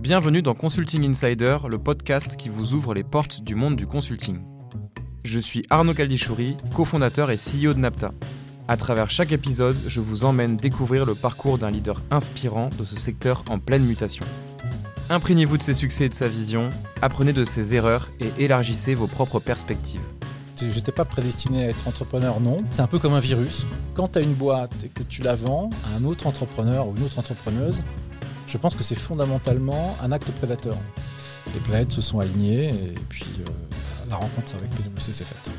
Bienvenue dans Consulting Insider, le podcast qui vous ouvre les portes du monde du consulting. Je suis Arnaud Caldichouri, cofondateur et CEO de Napta. À travers chaque épisode, je vous emmène découvrir le parcours d'un leader inspirant de ce secteur en pleine mutation. Imprégnez-vous de ses succès et de sa vision, apprenez de ses erreurs et élargissez vos propres perspectives. J'étais pas prédestiné à être entrepreneur, non. C'est un peu comme un virus. Quand tu as une boîte et que tu la vends à un autre entrepreneur ou une autre entrepreneuse, je pense que c'est fondamentalement un acte prédateur. Les planètes se sont alignées et puis euh, la rencontre avec PwC s'est faite.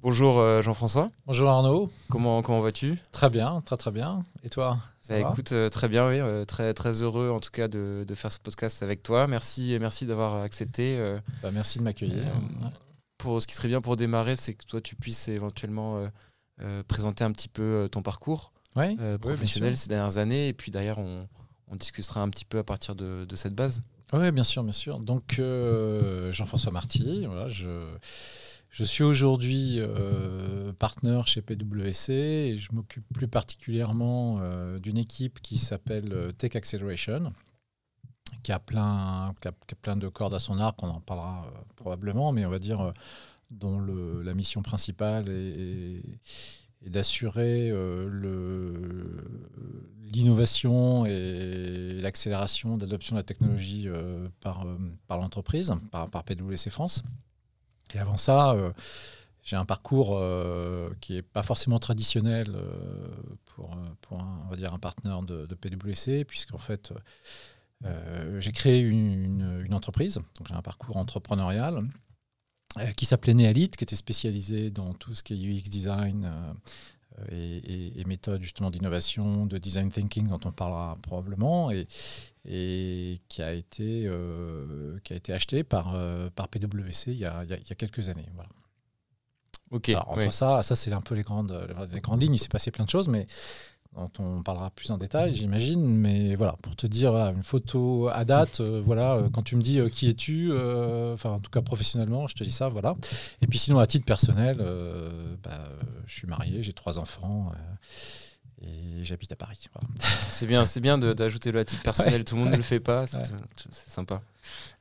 Bonjour euh, Jean-François. Bonjour Arnaud. Comment, comment vas-tu? Très bien, très très bien. Et toi? Bah, Écoute, euh, très bien, oui. très, très heureux en tout cas de, de, faire ce podcast avec toi. Merci, merci d'avoir accepté. Bah, merci de m'accueillir. pour ce qui serait bien pour démarrer, c'est que toi tu puisses éventuellement présenter un petit peu ton parcours professionnel ces dernières années. Et puis d'ailleurs, on, on, discutera un petit peu à partir de, de cette base. Oui, bien sûr, bien sûr. Donc, Jean-François Marty, voilà, je, je suis aujourd'hui euh, partenaire chez PwC et je m'occupe plus particulièrement euh, d'une équipe qui s'appelle euh, Tech Acceleration, qui a, plein, qui a, plein de cordes à son arc, on en parlera probablement, mais on va dire dont la mission principale est, d'assurer l'innovation et l'accélération d'adoption de la technologie par, par l'entreprise, par, PwC France. Et avant ça, euh, j'ai un parcours euh, qui n'est pas forcément traditionnel euh, pour, un, on va dire un partenaire de, de PwC, puisqu'en fait, j'ai créé une, une, entreprise, donc j'ai un parcours entrepreneurial qui s'appelait Nealit, qui était spécialisé dans tout ce qui est UX design et, et, méthodes justement d'innovation, de design thinking dont on parlera probablement. Et, et qui a été, euh, qui a été acheté par, euh, par PwC il y, a, il, y a, quelques années. Voilà. Ok. entre ça, ça c'est un peu les grandes, les grandes lignes. Il s'est passé plein de choses, mais dont on parlera plus en détail, j'imagine. Mais voilà, pour te dire, une photo à date, euh, voilà, quand tu me dis qui es-tu, enfin en tout cas professionnellement, je te dis ça, voilà. Et puis sinon, à titre personnel, bah, je suis marié, j'ai trois enfants et j'habite à Paris. C'est bien, c'est bien d'ajouter le titre personnel. Tout le monde ne le fait pas. C'est sympa.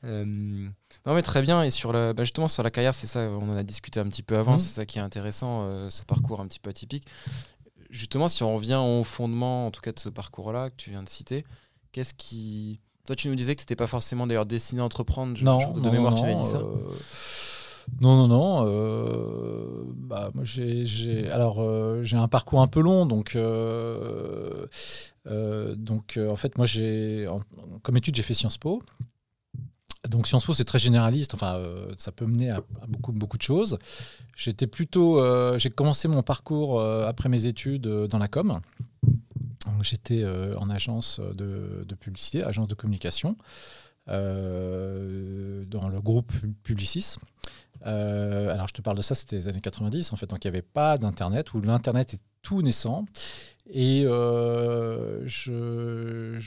Euh, non mais très bien. Et sur la, bah, justement sur la carrière, c'est ça. On en a discuté un petit peu avant. Mmh. C'est ça qui est intéressant, euh, ce parcours un petit peu atypique. Justement, si on revient au fondement, en tout cas de ce parcours-là que tu viens de citer, qu'est-ce qui toi, tu nous disais que tu n'étais pas forcément d'ailleurs destiné à entreprendre. Non, de mémoire, tu avais dit ça. Euh, non, non, non. Euh, bah, moi, j'ai, alors, euh, j'ai un parcours un peu long, donc, donc en fait, moi, j'ai, comme étude, j'ai fait Sciences Po. Donc Sciences Po, c'est très généraliste. Enfin, ça peut mener à, beaucoup, de choses. J'étais plutôt, j'ai commencé mon parcours après mes études dans la com. J'étais en agence de, publicité, agence de communication, dans le groupe Publicis. Euh, alors, je te parle de ça, c'était les années 90, en fait, donc il n'y avait pas d'Internet, où l'Internet est tout naissant. Et euh, je,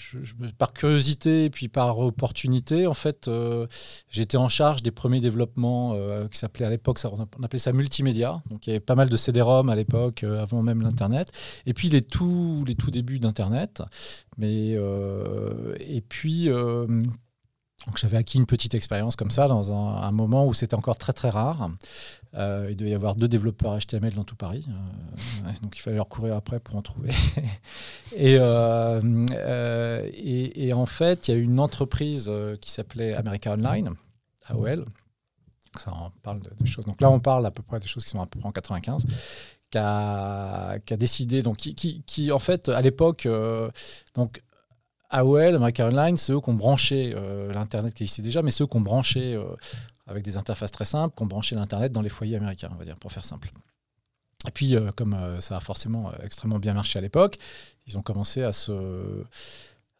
par curiosité et puis par opportunité, en fait, euh, j'étais en charge des premiers développements qui s'appelaient à l'époque, on appelait ça multimédia. Donc il y avait pas mal de CD-ROM à l'époque, avant même l'Internet. Et puis les tout, les tout débuts d'Internet. Mais et puis donc j'avais acquis une petite expérience comme ça dans un, moment où c'était encore très très rare. Euh, il devait y avoir deux développeurs HTML dans tout Paris, euh, donc il fallait leur courir après pour en trouver. Euh, et, en fait, il y a une entreprise qui s'appelait America Online, AOL. Ça en parle de, choses. Donc là, on parle à peu près des choses qui sont à peu près en 95 qui a, décidé, donc qui, qui, qui en fait à l'époque, donc AOL, American Online, c'est eux qui ont branché euh, l'Internet qui existait déjà, mais ceux qui ont branché euh, avec des interfaces très simples, qui ont branché l'Internet dans les foyers américains, on va dire, pour faire simple. Et puis, euh, comme ça a forcément extrêmement bien marché à l'époque, ils ont commencé à se,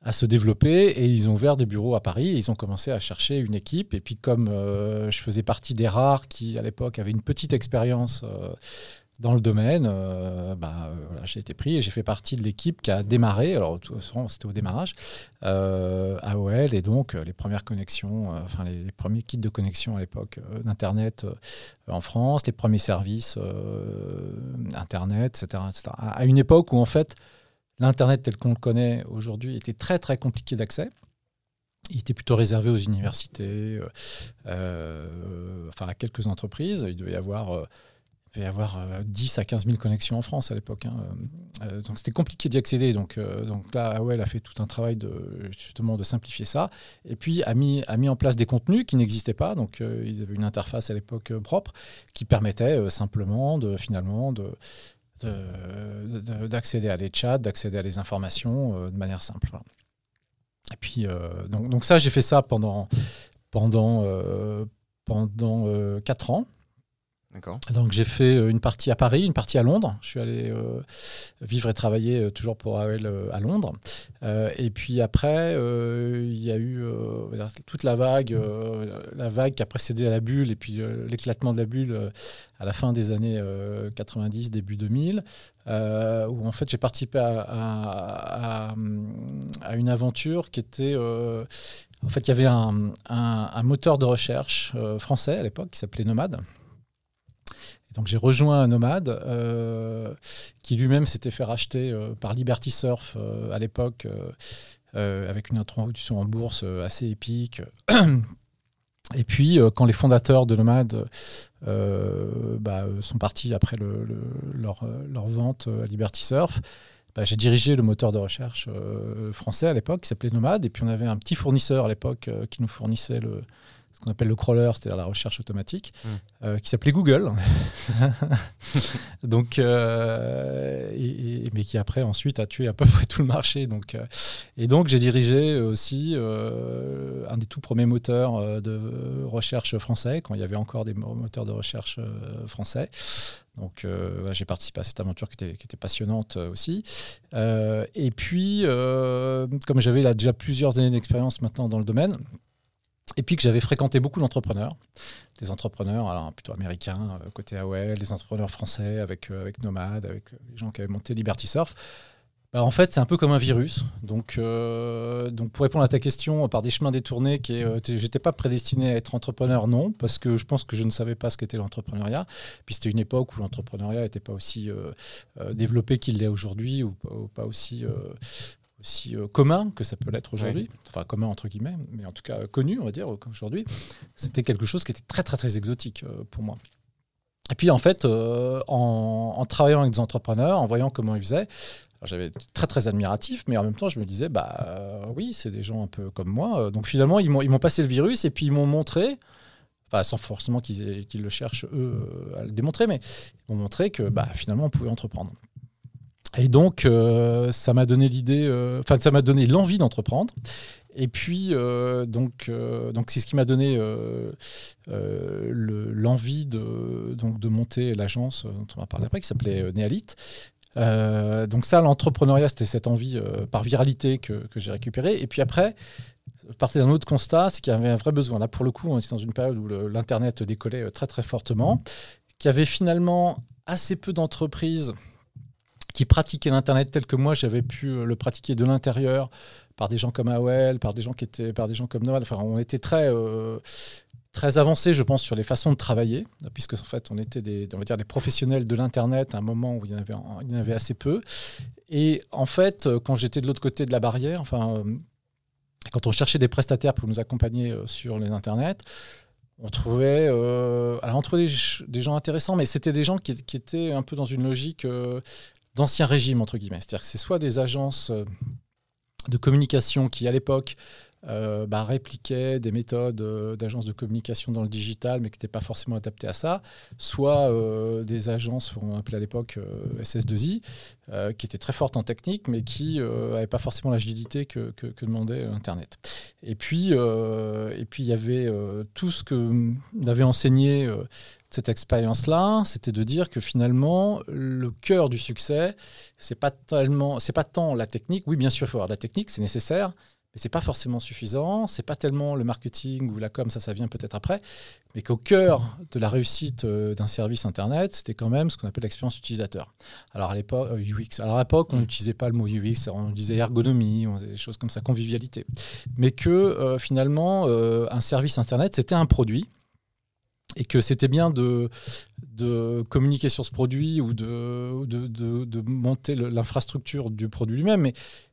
à se développer et ils ont ouvert des bureaux à Paris et ils ont commencé à chercher une équipe. Et puis, comme je faisais partie des rares qui, à l'époque, avaient une petite expérience dans le domaine, euh, bah, voilà, j'ai été pris et j'ai fait partie de l'équipe qui a démarré, alors c'était au démarrage, euh, AOL, et donc euh, les premières connexions, euh, enfin les, premiers kits de connexion à l'époque d'Internet en France, les premiers services Internet, etc., etc., À une époque où en fait l'Internet tel qu'on le connaît aujourd'hui était très très compliqué d'accès. Il était plutôt réservé aux universités, enfin à quelques entreprises. Il devait y avoir il devait y avoir 10 euh, à 15 000 connexions en France à l'époque. Hein. Euh, donc c'était compliqué d'y accéder. Donc, euh, donc là, AOL a fait tout un travail de, justement de simplifier ça. Et puis a mis, a mis en place des contenus qui n'existaient pas. Donc ils avaient une interface à l'époque propre qui permettait simplement de finalement de, d'accéder à des chats, d'accéder à des informations de manière simple. Et puis, donc, donc, ça, j'ai fait ça pendant, pendant, pendant 4 ans. Donc j'ai fait euh, une partie à Paris, une partie à Londres. Je suis allé euh, vivre et travailler euh, toujours pour AOL à Londres. et puis après, il y a eu toute la vague, la vague qui a précédé à la bulle et puis l'éclatement de la bulle à la fin des années 90, début 2000, où en fait j'ai participé à, une aventure qui était en fait, il y avait un, un moteur de recherche français à l'époque qui s'appelait Nomade, donc j'ai rejoint un nomade euh, qui lui-même s'était fait racheter euh, par Liberty Surf euh, à l'époque, avec une introduction en bourse assez épique. Et puis, quand les fondateurs de Nomade bah, sont partis après leur, vente à Liberty Surf, bah, j'ai dirigé le moteur de recherche français à l'époque qui s'appelait Nomade. Et puis, on avait un petit fournisseur à l'époque qui nous fournissait le, ce qu'on appelle le crawler, c'est-à-dire la recherche automatique, hmm. euh, qui s'appelait Google. donc, euh, mais qui après ensuite a tué à peu près tout le marché. Donc, euh, et donc j'ai dirigé aussi un des tout premiers moteurs de recherche français, quand il y avait encore des moteurs de recherche français. Donc j'ai participé à cette aventure qui était, qui était passionnante aussi. et puis, comme j'avais là déjà plusieurs années d'expérience maintenant dans le domaine, et puis que j'avais fréquenté beaucoup d'entrepreneurs, des entrepreneurs alors plutôt américains, euh, côté AOL, des entrepreneurs français avec, euh, avec Nomad, avec euh, les gens qui avaient monté Liberty Surf. Bah, en fait, c'est un peu comme un virus. Donc, donc, pour répondre à ta question par des chemins détournés, j'étais pas prédestiné à être entrepreneur, non, parce que je pense que je ne savais pas ce qu'était l'entrepreneuriat. Puis c'était une époque où l'entrepreneuriat n'était pas aussi développé qu'il l'est aujourd'hui, ou, pas aussi aussi euh, commun que ça peut l'être aujourd'hui, enfin commun entre guillemets, mais en tout cas connu, on va dire, aujourd'hui, c'était quelque chose qui était très très très exotique euh, pour moi. Et puis en fait, euh, en, travaillant avec des entrepreneurs, en voyant comment ils faisaient, j'avais très très admiratif, mais en même temps je me disais, bah oui, c'est des gens un peu comme moi. Donc finalement, ils m'ont passé le virus et puis ils m'ont montré, enfin sans forcément qu'ils le cherchent eux à le démontrer, mais ils m'ont montré que bah, finalement on pouvait entreprendre. Et donc, euh, ça m'a donné l'idée, euh, enfin, ça m'a donné l'envie d'entreprendre. Et puis, euh, donc, donc c'est ce qui m'a donné l'envie de, de monter l'agence dont on va parler après, qui s'appelait Néalite. donc ça, l'entrepreneuriat, c'était cette envie par viralité que, que j'ai récupérée. Et puis après, partir d'un autre constat, c'est qu'il y avait un vrai besoin. Là, pour le coup, on était dans une période où l'Internet décollait très, très fortement, qu'il y avait finalement assez peu d'entreprises qui pratiquaient l'Internet tel que moi j'avais pu euh, le pratiquer de l'intérieur par des gens comme AOL, par des gens qui étaient, par des gens comme Noël. Enfin, on était très euh, très avancé, je pense, sur les façons de travailler, puisque en fait, on était des, on va dire, des professionnels de l'internet à un moment où il y en avait, assez peu. Et en fait, euh, quand j'étais de l'autre côté de la barrière, enfin, quand on cherchait des prestataires pour nous accompagner sur les internets, on trouvait, alors on trouvait des, gens intéressants, mais c'était des gens qui, étaient un peu dans une logique d'ancien régime, entre guillemets. C'est-à-dire que c'est soit des agences euh, de communication qui, à l'époque, euh, bah, répliquaient des méthodes euh, d'agences de communication dans le digital, mais qui n'étaient pas forcément adaptées à ça, soit des agences, on appelait à l'époque SS2I, qui étaient très fortes en technique, mais qui n'avaient pas forcément l'agilité que, demandait Internet. Et puis, et il y avait tout ce que avait enseigné cette expérience-là, c'était de dire que finalement, le cœur du succès, c'est pas tellement, c'est pas tant la technique. Oui, bien sûr, il faut avoir de la technique, c'est nécessaire, mais c'est pas forcément suffisant. C'est pas tellement le marketing ou la com, ça, ça vient peut-être après, mais qu'au cœur de la réussite euh, d'un service internet, c'était quand même ce qu'on appelle l'expérience utilisateur. Alors à l'époque, euh, UX. Alors à l'époque, on mm. n'utilisait pas le mot UX, on disait ergonomie, on disait des choses comme ça, convivialité, mais que euh, finalement, un service internet, c'était un produit et que c'était bien de, communiquer sur ce produit ou de, monter l'infrastructure du produit lui-même, mais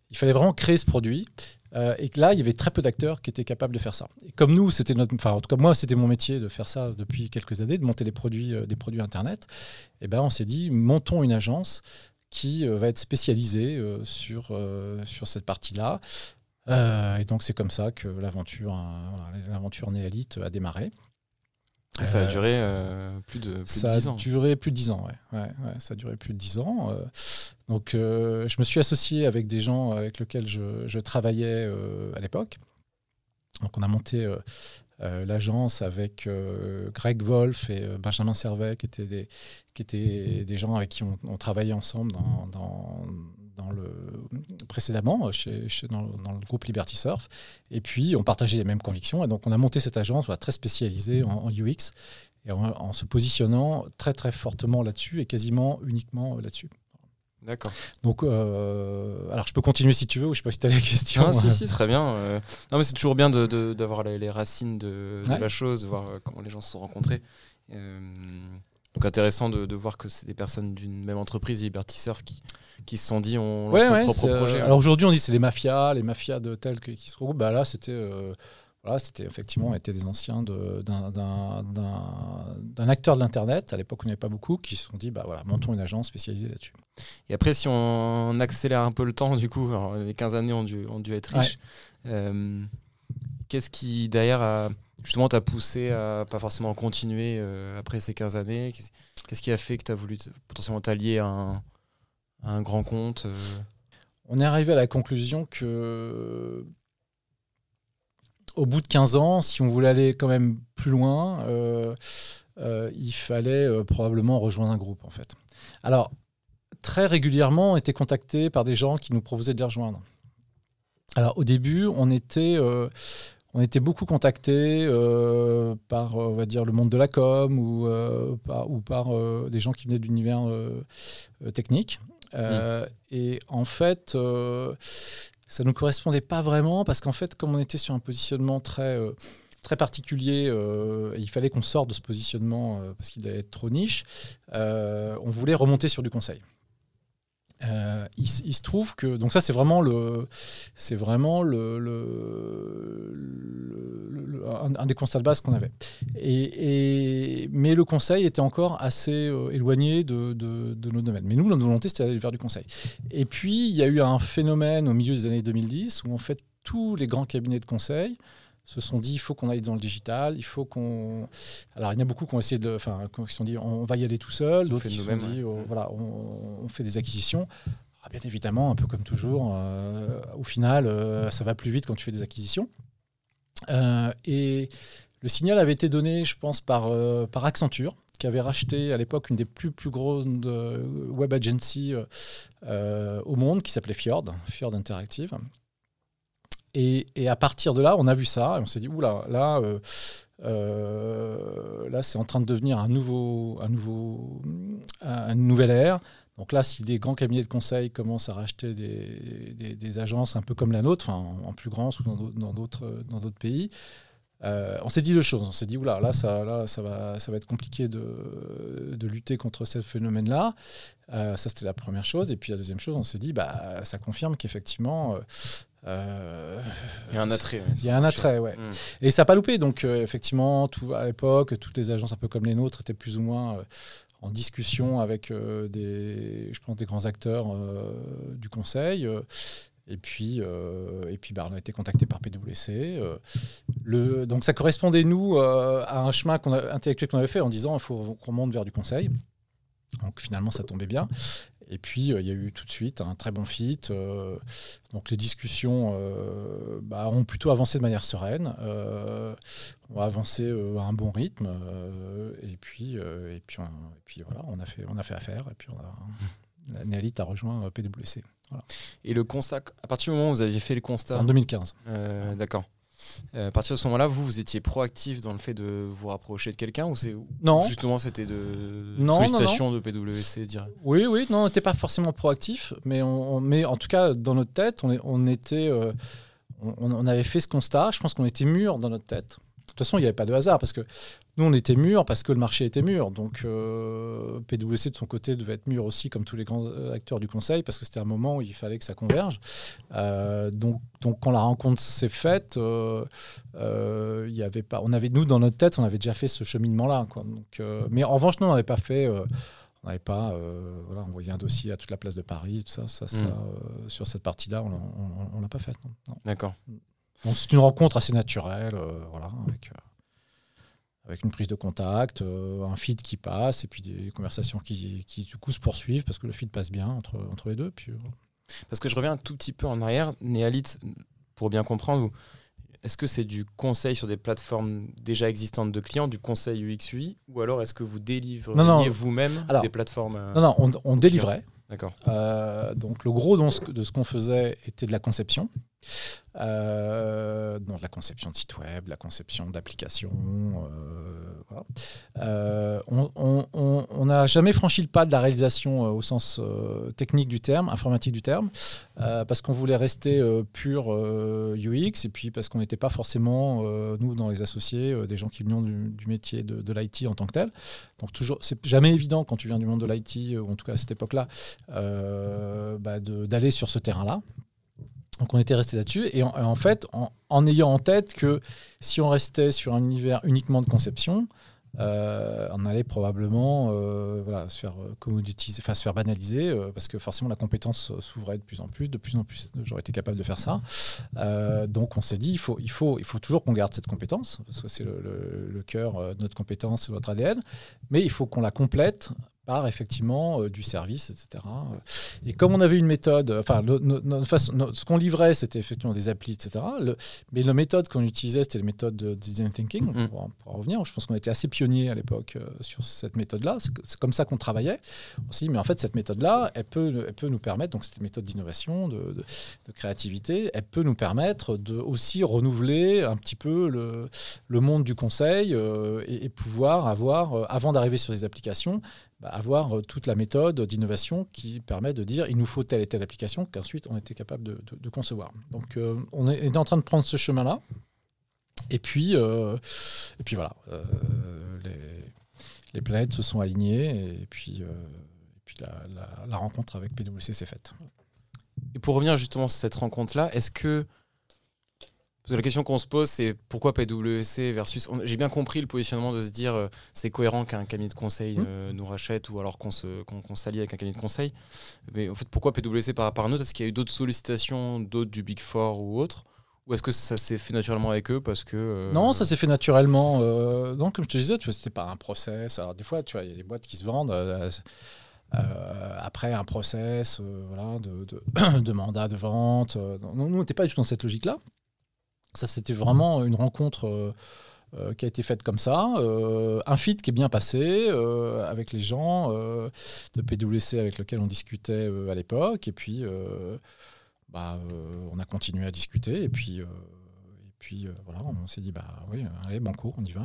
il fallait vraiment créer ce produit. Euh, et que là, il y avait très peu d'acteurs qui étaient capables de faire ça. Et comme nous, c'était enfin, en tout cas moi, c'était mon métier de faire ça depuis quelques années, de monter des produits, euh, des produits internet. Et eh ben, on s'est dit, montons une agence qui euh, va être spécialisée sur sur cette partie-là. et donc c'est comme ça que l'aventure, l'aventure Néalite a démarré ça a euh, duré euh, plus de, plus ça 10 ans. a duré plus de 10 ans, ouais. ouais, ça a duré plus de 10 ans. Euh. donc, je me suis associé avec des gens avec lesquels je, travaillais à l'époque. Donc, on a monté l'agence avec Greg Wolf et Benjamin Servet, qui étaient des, qui étaient des gens avec qui on, on travaillait ensemble dans, dans, dans le, précédemment chez, dans, le groupe Liberty Surf. Et puis, on partageait les mêmes convictions. Et donc, on a monté cette agence très spécialisée en, UX et en, se positionnant très, très fortement là-dessus et quasiment uniquement là-dessus. D'accord. Donc, euh, alors je peux continuer si tu veux, ou je sais pas si tu as des questions. Si, si, très bien. Euh. non, mais c'est toujours bien d'avoir les, racines de, la chose, de voir euh, comment les gens se sont rencontrés. Donc intéressant de, voir que c'est des personnes d'une même entreprise, Liberty Surf, qui, qui se sont dit on lance notre propre projet. Hein. Alors aujourd'hui on dit c'est les mafias, les mafias de tels qui se regroupent. Bah là c'était euh, voilà, c'était effectivement étaient des anciens d'un acteur de l'internet. À l'époque on n'y avait pas beaucoup qui se sont dit bah voilà montons une agence spécialisée là-dessus. Et après si on accélère un peu le temps du coup, les 15 années ont dû, ont dû être riches. Euh, qu'est-ce qui derrière a justement t'a poussé à pas forcément continuer euh, après ces 15 années Qu'est-ce qui a fait que tu as voulu potentiellement t'allier à, un, grand compte euh? On est arrivé à la conclusion que au bout de 15 ans, si on voulait aller quand même plus loin, euh, il fallait probablement rejoindre un groupe en fait. Alors, très régulièrement, on était contacté par des gens qui nous proposaient de les rejoindre. Alors au début, on était, on était beaucoup contactés euh, par, on va dire, le monde de la com ou euh, par, euh, des gens qui venaient de l'univers technique. Et en fait, ça ne nous correspondait pas vraiment parce qu'en fait, comme on était sur un positionnement très très particulier, il fallait qu'on sorte de ce positionnement parce qu'il allait être trop niche, on voulait remonter sur du conseil. Euh, il, se trouve que donc ça c'est vraiment le c'est vraiment le, un, des constats de base qu'on avait. Et, mais le conseil était encore assez euh, éloigné de, de, de, nos domaines mais nous notre volonté c'était d'aller vers du conseil. Et puis il y a eu un phénomène au milieu des années 2010 où en fait tous les grands cabinets de conseil se sont dit il faut qu'on aille dans le digital, il faut qu'on. Alors il y en a beaucoup qui ont essayé de, enfin, qui se sont dit on va y aller tout seul, d'autres qui se sont dit oh, voilà on, fait des acquisitions. Ah, bien évidemment, un peu comme toujours, euh, au final, euh, ça va plus vite quand tu fais des acquisitions. Euh, et le signal avait été donné, je pense, par, par Accenture, qui avait racheté à l'époque une des plus, plus grosses web agencies au monde, qui s'appelait Fjord, Fjord Interactive, et, à partir de là, on a vu ça et on s'est dit, oula, là, euh, euh, c'est en train de devenir un nouveau, un nouveau, un, une nouvelle ère. Donc là, si des grands cabinets de conseil commencent à racheter des, agences un peu comme la nôtre, en, plus grand ou dans d'autres pays, euh, on s'est dit deux choses. On s'est dit, oula, là, ça, va, ça va être compliqué de, de lutter contre ce phénomène-là. ça, c'était la première chose. Et puis la deuxième chose, on s'est dit, bah, ça confirme qu'effectivement, euh, il y a un attrait. il y a un attrait, ouais. Hmm. Et ça n'a pas loupé. Donc, euh, effectivement, tout, à l'époque, toutes les agences un peu comme les nôtres étaient plus ou moins euh, en discussion avec des, je pense, des grands acteurs du conseil. et puis, et puis bah, on a été contacté par PwC. le, donc, ça correspondait, nous, à un chemin qu'on intellectuel qu'on avait fait en disant il faut qu'on monte vers du conseil. Donc finalement, ça tombait bien. Et puis, euh, il y a eu tout de suite un très bon fit. Euh, donc, les discussions euh, bah, ont plutôt avancé de manière sereine. on a avancé à un bon rythme. et, puis, et, puis, on, puis, voilà, on a fait, on a fait affaire. Et puis, on a, a rejoint PwC. Et le constat, à partir du moment où vous aviez fait le constat. en 2015. D'accord. Euh, à partir de ce moment-là, vous, vous étiez proactif dans le fait de vous rapprocher de quelqu'un ou c'est non. justement c'était de non, sollicitation de PwC dire Oui, oui, non, on n'était pas forcément proactif, mais on, mais en tout cas dans notre tête, on, on était, euh, on, avait fait ce constat. Je pense qu'on était mûr dans notre tête. Toute façon, il n'y avait pas de hasard parce que nous, on était mûrs parce que le marché était mûr. Donc, euh, PwC, de son côté, devait être mûr aussi, comme tous les grands acteurs du conseil, parce que c'était un moment où il fallait que ça converge. Euh, donc, donc, quand la rencontre s'est faite, euh, y avait pas, on avait, nous, dans notre tête, on avait déjà fait ce cheminement-là. Donc, mais en revanche, nous, on n'avait pas fait on n'avait pas voilà, envoyé un dossier à toute la place de Paris, tout ça, ça, ça hmm. sur cette partie-là, on ne l'a pas fait. D'accord. c'est une rencontre assez naturelle, voilà, avec, avec une prise de contact, euh, un feed qui passe, et puis des conversations qui, qui, du coup se poursuivent parce que le feed passe bien entre, entre les deux. Puis, euh, Parce que je reviens un tout petit peu en arrière. Néalite, pour bien comprendre, est-ce que c'est du conseil sur des plateformes déjà existantes de clients, du conseil UX/UI, ou alors est-ce que vous délivrez vous-même des plateformes euh, Non, non, on, on délivrait. D'accord. donc le gros de ce qu'on faisait était de la conception. Euh, donc la conception de site web, la conception d'applications. Euh, euh, on n'a jamais franchi le pas de la réalisation au sens technique du terme, informatique du terme, parce qu'on voulait rester pur UX et puis parce qu'on n'était pas forcément, nous, dans les associés, des gens qui venaient du, métier de, de l'IT en tant que tel. Donc toujours, c'est jamais évident quand tu viens du monde de l'IT, ou en tout cas à cette époque-là, bah, d'aller sur ce terrain-là. Donc on était resté là-dessus et en, fait en, ayant en tête que si on restait sur un univers uniquement de conception, euh, on allait probablement euh, voilà, se faire euh, enfin se faire banaliser parce que forcément la compétence s'ouvrait de plus en plus, de plus en plus j'aurais été capable de faire ça. donc on s'est dit il faut, il faut, il faut toujours qu'on garde cette compétence parce que c'est le, le, cœur de notre compétence, c'est notre ADN, mais il faut qu'on la complète par effectivement euh, du service, etc. Et comme on avait une méthode, enfin, ce qu'on livrait, c'était effectivement des applis, etc. mais la méthode qu'on utilisait, c'était la méthode de design thinking. Mm. Pour, en revenir, je pense qu'on était assez pionniers à l'époque euh, sur cette méthode-là. C'est comme ça qu'on travaillait. aussi. mais en fait, cette méthode-là, elle peut, elle peut nous permettre, donc cette méthode d'innovation, de, créativité, elle peut nous permettre de aussi renouveler un petit peu le, le monde du conseil euh, et, et, pouvoir avoir, avant d'arriver sur les applications, bah, avoir euh, toute la méthode d'innovation qui permet de dire il nous faut telle et telle application qu'ensuite on était capable de, concevoir. Donc euh, on est, en train de prendre ce chemin-là. Et puis, euh, et puis voilà, les, planètes se sont alignées et puis, puis la, rencontre avec PwC s'est faite. Et pour revenir justement sur cette rencontre-là, est-ce que la question qu'on se pose, c'est pourquoi PwC versus. J'ai bien compris le positionnement de se dire euh, c'est cohérent qu'un cabinet de conseil mmh. euh, nous rachète ou alors qu'on s'allie avec un cabinet de conseil. Mais en fait, pourquoi PwC par rapport à nous? Est-ce qu'il y a eu d'autres sollicitations, d'autres du Big Four ou autres? Ou est-ce que ça s'est fait naturellement avec eux parce que euh, Non, ça s'est fait naturellement. donc, comme je te disais, tu vois, c'était pas un process. Alors, des fois, tu vois, il y a des boîtes qui se vendent. après un process voilà, de, de, de, mandat de vente. nous, on n'était pas du tout dans cette logique-là. Ça, c'était vraiment une rencontre euh, euh, qui a été faite comme ça. Euh, un fit qui est bien passé avec les gens de PwC avec lesquels on discutait à l'époque. Et puis, bah, on a continué à discuter. Et puis, puis voilà, on s'est dit, bah oui, allez, banco, on y va,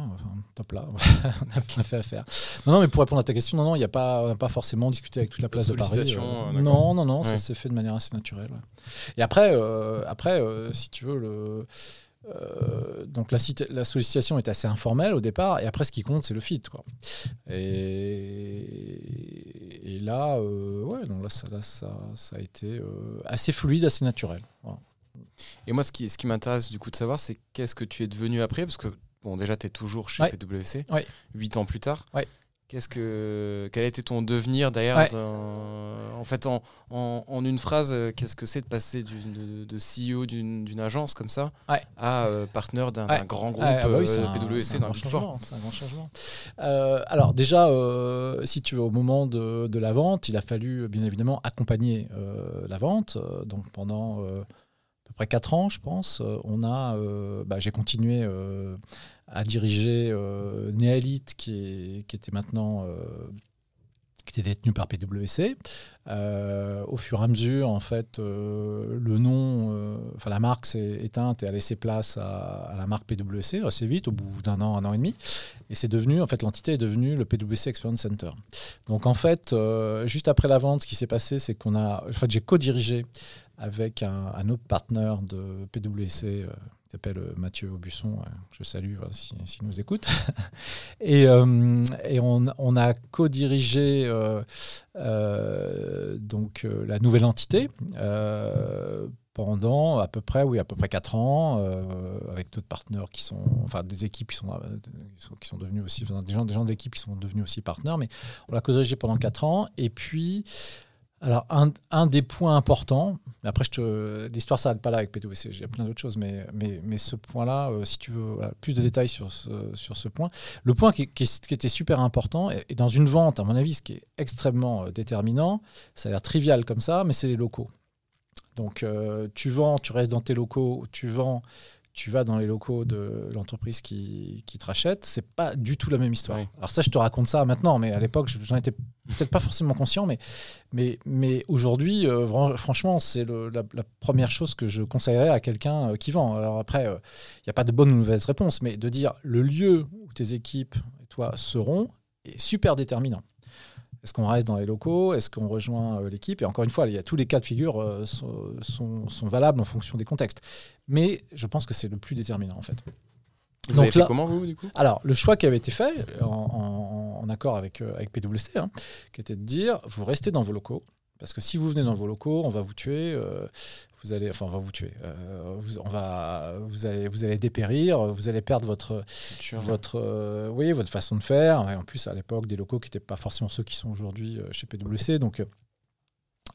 top là, on a bien fait à faire. Non, non, mais pour répondre à ta question, non, non, il n'y a pas, pas forcément discuté avec toute la place de Paris. non, non, non, ça s'est fait de manière assez naturelle. Et après, après si tu veux, le, euh, donc la, sollicitation est assez informelle au départ, et après ce qui compte c'est le fit. Quoi. Et, et là, euh, ouais, donc là, ça, ça, ça, a été euh, assez fluide, assez naturel. Et moi, ce qui, ce qui m'intéresse du coup de savoir, c'est qu'est-ce que tu es devenu après Parce que, bon, déjà, tu es toujours chez PwC, ouais. 8 ans plus tard. Ouais. Qu'est-ce que, quel a été ton devenir d'ailleurs En fait, en, en, une phrase, qu'est-ce que c'est de passer de, de, CEO d'une agence comme ça à euh, partenaire d'un grand groupe ah bah PwC le fort C'est un grand changement. Euh, alors déjà, euh, si tu veux, au moment de, de, la vente, il a fallu bien évidemment accompagner la vente. donc pendant à peu près 4 ans, je pense, on a, bah, j'ai continué a dirigé euh, Nealit, qui, était maintenant euh, qui était détenu par PwC. Euh, au fur et à mesure, en fait, le nom, la marque s'est éteinte et a laissé place à, la marque PwC assez vite, au bout d'un an, un an et demi. Et c'est devenu, en fait, l'entité est devenue le PwC Experience Center. Donc en fait, juste après la vente, ce qui s'est passé, c'est qu'on a, en fait, j'ai co-dirigé avec un, autre partenaire de PwC s'appelle Mathieu Aubusson, je salue s'il si, nous écoute. et, et on, a co-dirigé donc la nouvelle entité pendant à peu près, oui, à peu près 4 ans, euh, avec d'autres partenaires qui sont, enfin des équipes qui sont, euh, qui sont devenus aussi, des gens, des gens d'équipe qui sont devenus aussi partenaires, mais on l'a corrigé pendant 4 ans. Et puis, alors un, un des points importants, après l'histoire s'arrête pas là avec PwC, il y a plein d'autres choses, mais, mais, mais ce point-là, euh, si tu veux plus de détails sur ce, sur ce point, le point qui, qui, était super important, et, dans une vente, à mon avis, ce qui est extrêmement déterminant, ça a l'air trivial comme ça, mais c'est les locaux. Donc euh, tu vends, tu restes dans tes locaux, tu vends, tu vas dans les locaux de l'entreprise qui, qui, te rachète, c'est pas du tout la même histoire. Alors ça, je te raconte ça maintenant, mais à l'époque, j'en étais peut-être pas forcément conscient, mais, mais, mais aujourd'hui, euh, franchement, c'est la, première chose que je conseillerais à quelqu'un euh, qui vend. Alors après, il n'y a pas de bonne ou mauvaise réponse, mais de dire le lieu où tes équipes et toi seront est super déterminant. Est-ce qu'on reste dans les locaux? Est-ce qu'on rejoint euh, l'équipe? Et encore une fois, il y a tous les cas de figure euh, sont, valables en fonction des contextes. Mais je pense que c'est le plus déterminant en fait. Vous avez fait comment vous du coup? Alors le choix qui avait été fait en, accord avec, euh, avec PwC, hein, qui était de dire vous restez dans vos locaux parce que si vous venez dans vos locaux, on va vous tuer vous allez, enfin, on va vous tuer. Euh, vous, on va, vous allez, vous allez dépérir, vous allez perdre votre, votre, euh, oui, votre façon de faire. Et en plus, à l'époque, des locaux qui n'étaient pas forcément ceux qui sont aujourd'hui euh, chez PwC. Donc,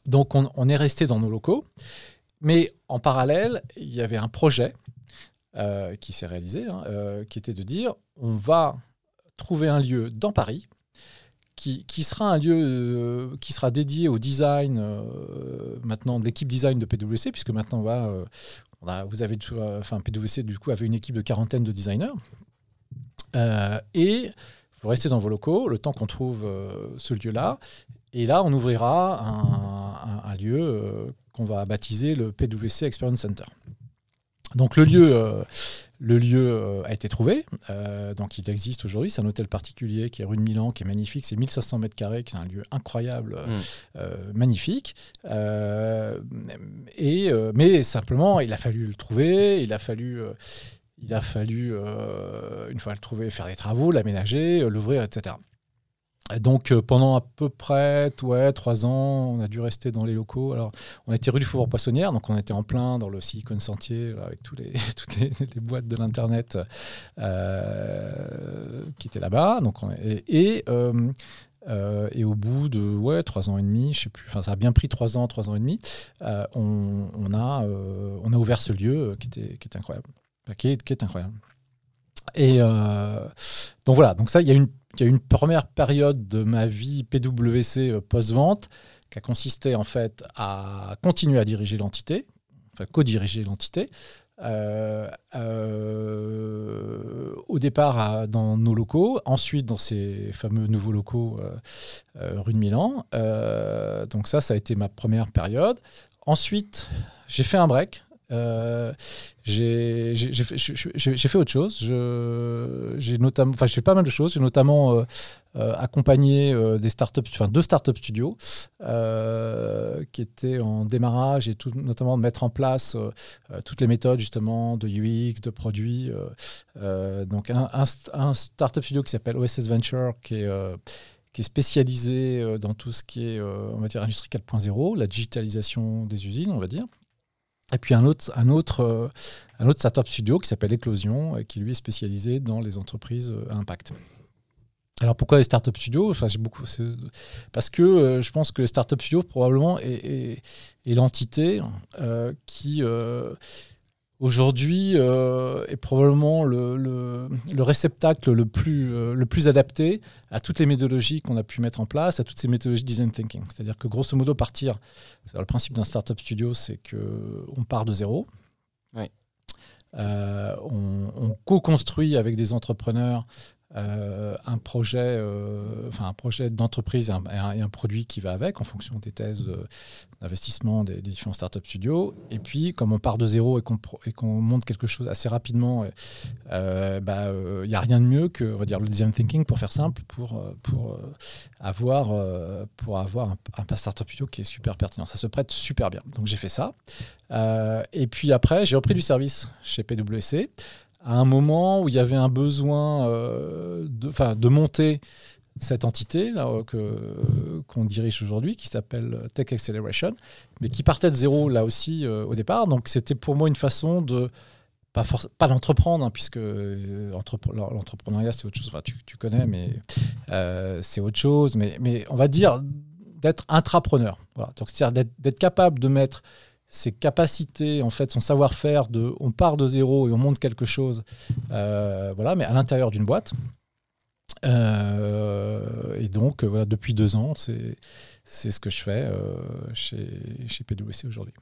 donc on, est resté dans nos locaux. Mais en parallèle, il y avait un projet qui s'est réalisé, hein, qui était de dire on va trouver un lieu dans Paris qui, sera un lieu euh, qui sera dédié au design euh, maintenant de l'équipe design de PwC, puisque maintenant euh, vous avez, enfin PwC du coup avait une équipe de quarantaine de designers. et vous restez dans vos locaux le temps qu'on trouve ce lieu-là. Et là, on ouvrira un lieu qu'on va baptiser le PwC Experience Center. Donc le lieu le lieu euh, a été trouvé, euh, donc il existe aujourd'hui. C'est un hôtel particulier qui est rue de Milan, qui est magnifique. C'est 1500 mètres carrés, qui est un lieu incroyable, euh, mm. magnifique. et, mais simplement, il a fallu le trouver, il a fallu, il a fallu une fois le trouver, faire des travaux, l'aménager, l'ouvrir, etc. Donc euh, pendant à peu près ouais, trois ans, on a dû rester dans les locaux. Alors on était rue du Faubourg Poissonnière, donc on était en plein dans le Silicon Sentier avec les, toutes les, boîtes de l'internet euh, qui étaient là-bas. Donc et, euh, et, au bout de ouais trois ans et demi, je sais plus, enfin ça a bien pris trois ans, trois ans et demi, on, a on a ouvert ce lieu qui était qui incroyable, qui est, qui est incroyable. Et donc voilà, donc ça il y a une une première période de ma vie PwC euh, post-vente qui a consisté en fait à continuer à diriger l'entité, enfin co-diriger l'entité. Euh, euh, au départ dans nos locaux, ensuite dans ces fameux nouveaux locaux rue de Milan. donc ça, ça a été ma première période. Ensuite, j'ai fait un break euh, j'ai fait, autre chose. J'ai notamment, enfin, fait pas mal de choses. J'ai notamment euh, euh, accompagné des startups, enfin deux startup studios qui étaient en démarrage et tout, notamment mettre en place toutes les méthodes justement de UX, de produits. donc un, startup studio qui s'appelle OSS Venture qui est qui est spécialisé dans tout ce qui est, on va dire, industrie 4.0, la digitalisation des usines, on va dire. Et puis un autre, un autre, euh, un autre startup studio qui s'appelle Eclosion, euh, qui lui est spécialisé dans les entreprises euh, à impact. Alors pourquoi les startup studios? Enfin, beaucoup, Parce que je pense que les startup studios probablement est, l'entité qui aujourd'hui euh, est probablement le, le, réceptacle le plus, euh, le plus adapté à toutes les méthodologies qu'on a pu mettre en place, à toutes ces méthodologies design thinking. C'est-à-dire que grosso modo, partir, le principe d'un startup studio, c'est qu'on part de zéro. Euh, on, co-construit avec des entrepreneurs un projet, enfin un projet d'entreprise et un, produit qui va avec en fonction des thèses d'investissement des, différents startup studios. Et puis, comme on part de zéro et qu'on qu'on monte quelque chose assez rapidement, il bah, n'y a rien de mieux que on va dire, le design thinking, pour faire simple, pour, pour avoir, pour avoir un, un startup studio qui est super pertinent. Ça se prête super bien. Donc j'ai fait ça. et puis après, j'ai repris du service chez PwC à un moment où il y avait un besoin euh, de, de monter cette entité là, que, qu'on dirige aujourd'hui, qui s'appelle Tech Acceleration, mais qui partait de zéro là aussi euh, au départ. Donc c'était pour moi une façon de pas, pas d'entreprendre, hein, puisque euh, l'entrepreneuriat c'est autre chose. Enfin, tu, tu connais, mais c'est autre chose. Mais, mais on va dire d'être intrapreneur. Voilà. Donc c'est-à-dire d'être capable de mettre ses capacités, en fait, son savoir-faire de on part de zéro et on monte quelque chose, euh, voilà, mais à l'intérieur d'une boîte. Euh, et donc, voilà, depuis deux ans, c'est ce que je fais euh, chez, chez PwC aujourd'hui.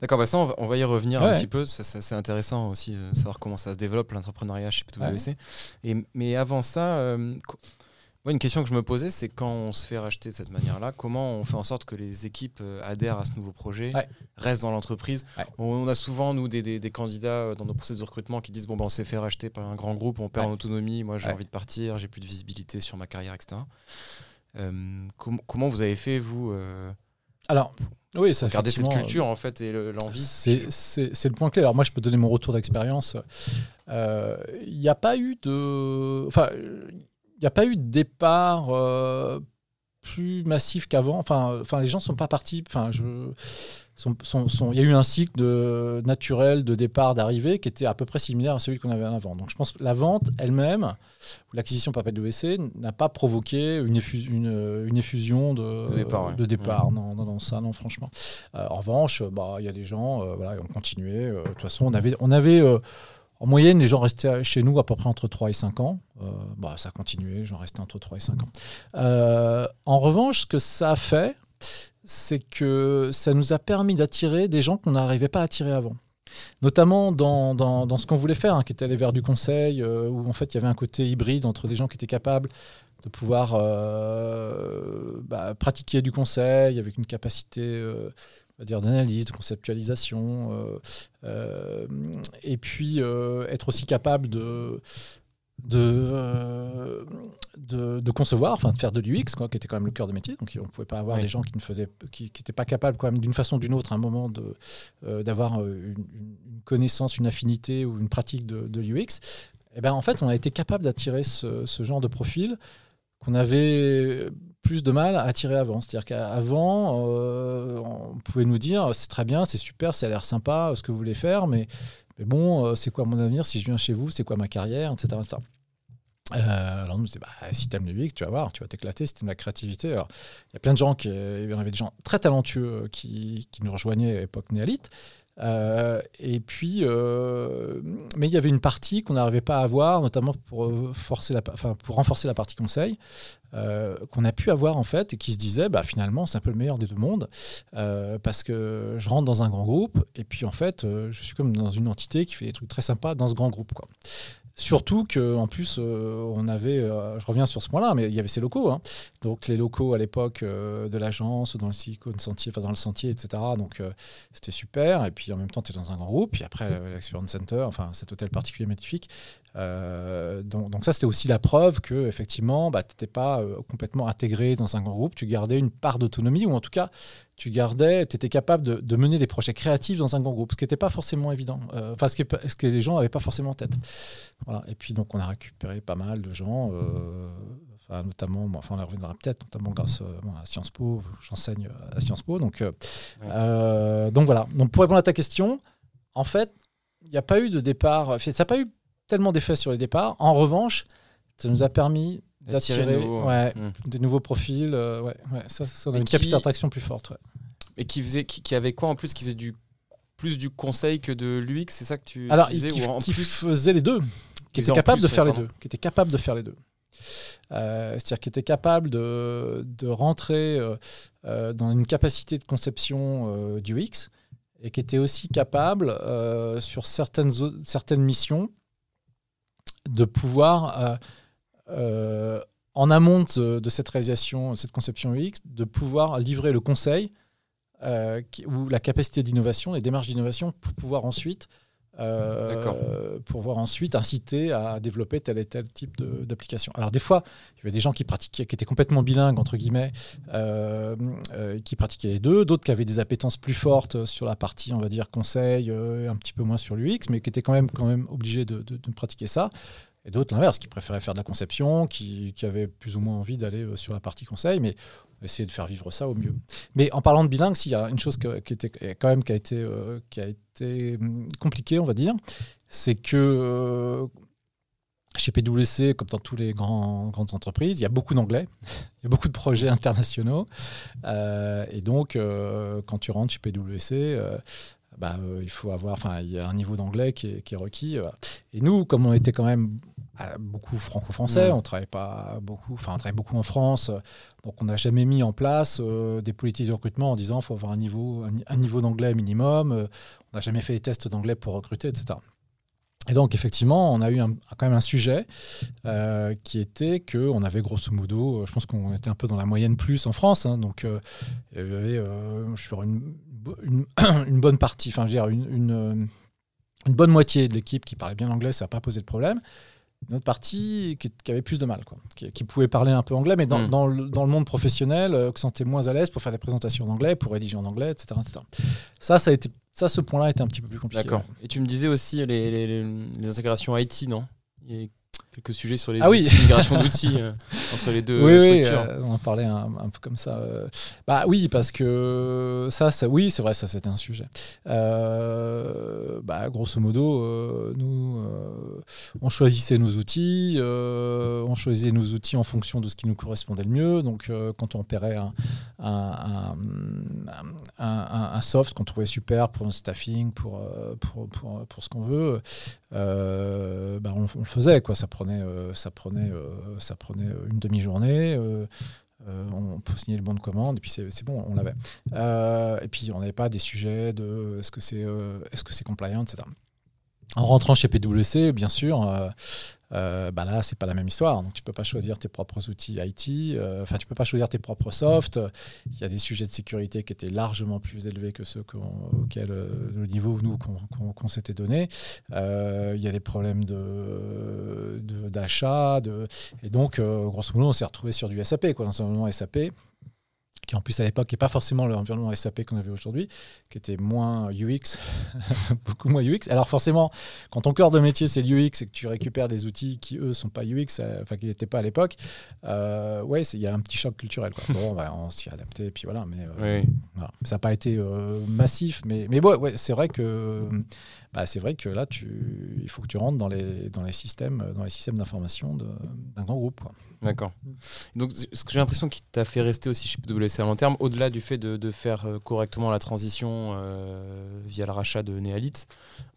D'accord, bah ça, on va, y revenir un petit peu. C'est intéressant aussi de savoir comment ça se développe l'entrepreneuriat chez PwC. Et, mais avant ça, une question que je me posais, c'est quand on se fait racheter de cette manière-là, comment on fait en sorte que les équipes euh, adhèrent à ce nouveau projet, restent dans l'entreprise on, a souvent, nous, des, candidats euh, dans nos processus de recrutement qui disent Bon, ben, on s'est fait racheter par un grand groupe, on perd en autonomie, moi j'ai envie de partir, j'ai plus de visibilité sur ma carrière, etc. Euh, comment vous avez fait, vous Alors, oui, ça Garder cette culture, en fait, et l'envie. C'est le point clé. Alors, moi, je peux donner mon retour d'expérience. Il n'y a pas eu de. Enfin n'y a pas eu de départ euh, plus massif qu'avant. Enfin, enfin, les gens ne sont pas partis. Enfin, je, il y a eu un cycle de, naturel de départ, d'arrivée qui était à peu près similaire à celui qu'on avait avant. Donc je pense que la vente elle-même, ou l'acquisition par WC, n'a pas provoqué une, une, une effusion de, de départ. Non, non, non, ça, non, franchement. Euh, en revanche, bah, il y a des gens, euh, voilà, qui ont continué. de toute façon, on avait. On avait en moyenne, les gens restaient chez nous à peu près entre 3 et 5 ans. Euh, bah, ça a continué, j'en restais entre 3 et 5 ans. Euh, en revanche, ce que ça a fait, c'est que ça nous a permis d'attirer des gens qu'on n'arrivait pas à attirer avant. Notamment dans, dans, ce qu'on voulait faire, hein, qui était aller vers du conseil, euh, où en fait il y avait un côté hybride entre des gens qui étaient capables de pouvoir bah, pratiquer du conseil avec une capacité dire d'analyse, de conceptualisation, euh, euh, et puis euh, être aussi capable de de, de, concevoir, enfin de faire de l'UX, quoi, qui était quand même le cœur de métier. Donc on ne pouvait pas avoir des gens qui ne faisaient, qui n'étaient pas capables quand même d'une façon ou d'une autre à un moment de d'avoir une, connaissance, une affinité ou une pratique de, de l'UX. Et eh ben en fait, on a été capable d'attirer ce, ce, genre de profil qu'on avait plus de mal à attirer avant. C'est-à-dire qu'avant, euh, on pouvait nous dire c'est très bien, c'est super, ça a l'air sympa ce que vous voulez faire, mais, mais bon, euh, c'est quoi mon avenir si je viens chez vous, c'est quoi ma carrière, etc. Euh, alors nous, c'est bah, si t'aimes le UX, tu vas voir, tu vas t'éclater, si t'aimes la créativité. Alors, il y a plein de gens, qui, il y en avait des gens très talentueux qui, qui nous rejoignaient à l'époque néolithe, euh, et puis, euh, mais il y avait une partie qu'on n'arrivait pas à avoir, notamment pour, euh, forcer enfin, pour renforcer la partie conseil, qu'on a pu avoir en fait, et qui se disait, bah, finalement, c'est un peu le meilleur des deux mondes, parce que je rentre dans un grand groupe, et puis en fait, je suis comme dans une entité qui fait des trucs très sympas dans ce grand groupe. Quoi. Surtout qu'en plus, euh, on avait, euh, je reviens sur ce point-là, mais il y avait ces locaux. Hein. Donc les locaux à l'époque euh, de l'agence, dans le Silicon Sentier, enfin dans le Sentier, etc. Donc c'était super. Et puis en même temps, tu es dans un grand groupe. Puis après, l'Experience Center, enfin cet hôtel particulier magnifique. Donc, donc, ça, c'était aussi la preuve que effectivement, bah, tu n'étais pas complètement intégré dans un grand groupe. Tu gardais une part d'autonomie, ou en tout cas, tu gardais, tu étais capable de, mener des projets créatifs dans un grand groupe, ce qui n'était pas forcément évident, euh, enfin ce, ce, que les gens n'avaient pas forcément en tête. Voilà. Et puis donc on a récupéré pas mal de gens, euh, enfin, notamment, enfin on y reviendra peut-être, notamment grâce euh, à Sciences Po, j'enseigne à Sciences Po. Donc, donc voilà, donc pour répondre à ta question, en fait, il n'y a pas eu de départ, ça n'a pas eu tellement d'effet sur les départs. En revanche, ça nous a permis d'attirer ouais, hmm. des nouveaux profils. Euh, ouais, ouais, ça, ça une capacité d'attraction plus forte. Et qui, faisait, qui, avait quoi en plus Qui faisait du, plus du conseil que de l'UX C'est ça que tu Alors, disais, qui, en plus... faisait les deux. Qui était capable de faire les deux. Qui était capable de faire les deux. Euh, c'est-à-dire qui était capable de, de rentrer euh, dans une capacité de conception du UX et qui était aussi capable sur certaines, certaines missions de pouvoir en amont de, cette réalisation, cette conception UX, de pouvoir livrer le conseil ou la capacité d'innovation, les démarches d'innovation pour pouvoir ensuite euh, pour voir ensuite inciter à développer tel et tel type d'application. Alors des fois, il y avait des gens qui pratiquaient, qui étaient complètement bilingues entre guillemets, euh, euh, qui pratiquaient les deux, d'autres qui avaient des appétences plus fortes sur la partie, on va dire conseil, un petit peu moins sur l'UX, mais qui étaient quand même quand même obligés de, pratiquer ça. Et d'autres l'inverse, qui préféraient faire de la conception, qui, qui avaient plus ou moins envie d'aller sur la partie conseil, mais essayer de faire vivre ça au mieux. Mais en parlant de bilingue, s'il y a une chose qui, était quand même qui a été, euh, qui a été hum, compliquée, on va dire, c'est que euh, chez PwC, comme dans toutes les grandes entreprises, il y a beaucoup d'anglais, il y a beaucoup de projets internationaux. Euh, et donc, quand tu rentres chez PwC, bah, il faut avoir, enfin, il y a un niveau d'anglais qui est requis. Et nous, comme on était quand même beaucoup franco-français, on travaille pas beaucoup, enfin on travaille beaucoup en France, donc on n'a jamais mis en place euh, des politiques de recrutement en disant qu'il faut avoir un niveau, un, niveau d'anglais minimum, euh, on n'a jamais fait des tests d'anglais pour recruter, etc. Et donc effectivement, on a eu quand même un sujet euh, qui était que on avait grosso modo, je pense qu'on était un peu dans la moyenne plus en France, hein, donc il y avait, suis une, une, une, bonne partie, enfin je veux dire une, une, une bonne moitié de l'équipe qui parlait bien l'anglais, ça n'a pas posé de problème une autre partie qui, avait plus de mal, quoi, qui, pouvait parler un peu anglais, mais dans, dans, le, dans le, monde professionnel, euh, qui sentait moins à l'aise pour faire des présentations en anglais, pour rédiger en anglais, etc. Ça, ça a été, ça, ce point-là était un petit peu plus compliqué. D'accord. Et tu me disais aussi les, les, les intégrations IT, non? Quelques sujets sur les ah oui. migration d'outils euh, entre les deux oui, structures. Oui, on en parlait un, peu comme ça. Euh. bah oui, parce que ça, ça oui, c'est vrai, ça c'était un sujet. Euh, bah, grosso modo, nous, on choisissait nos outils, on choisissait nos outils en fonction de ce qui nous correspondait le mieux. Donc, quand on opérait un, un, un, un soft qu'on trouvait super pour le staffing, pour, pour, pour, pour ce qu'on veut, bah, on, le faisait, quoi. Ça prenait euh, ça prenait, euh, ça prenait une demi-journée. Euh, on peut signer le bon de commande et puis c'est bon, on l'avait. et puis on n'avait pas des sujets de est-ce que c'est est-ce que c'est compliant, etc. En rentrant chez PwC, bien sûr, euh, bah là, c'est pas la même histoire. Donc, tu peux pas choisir tes propres outils IT. Euh, enfin, tu peux pas choisir tes propres softs. Il y a des sujets de sécurité qui étaient largement plus élevés que ceux auxquels euh, le niveau nous qu'on s'était donné. il y a des problèmes d'achat. De, et donc, grosso modo, on s'est retrouvé sur du SAP, quoi, dans un moment SAP qui en plus à l'époque n'est pas forcément l'environnement SAP qu'on avait aujourd'hui, qui était moins UX, beaucoup moins UX. Alors forcément, quand ton cœur de métier c'est l'UX et que tu récupères des outils qui eux sont pas UX, euh, enfin qui n'étaient pas à l'époque, euh, ouais, il y a un petit choc culturel. Bon, on s'y adapté, et puis voilà. Mais euh, ça n'a pas été massif, mais mais bon, ouais, c'est vrai que bah, c'est vrai que là, tu, il faut que tu rentres dans les, dans les systèmes, dans les systèmes d'information d'un grand groupe. D'accord. Donc, ce que j'ai l'impression qui t'a fait rester aussi chez PwC à long terme, au-delà du fait de, de, faire euh, correctement la transition euh, via le rachat de Nealit,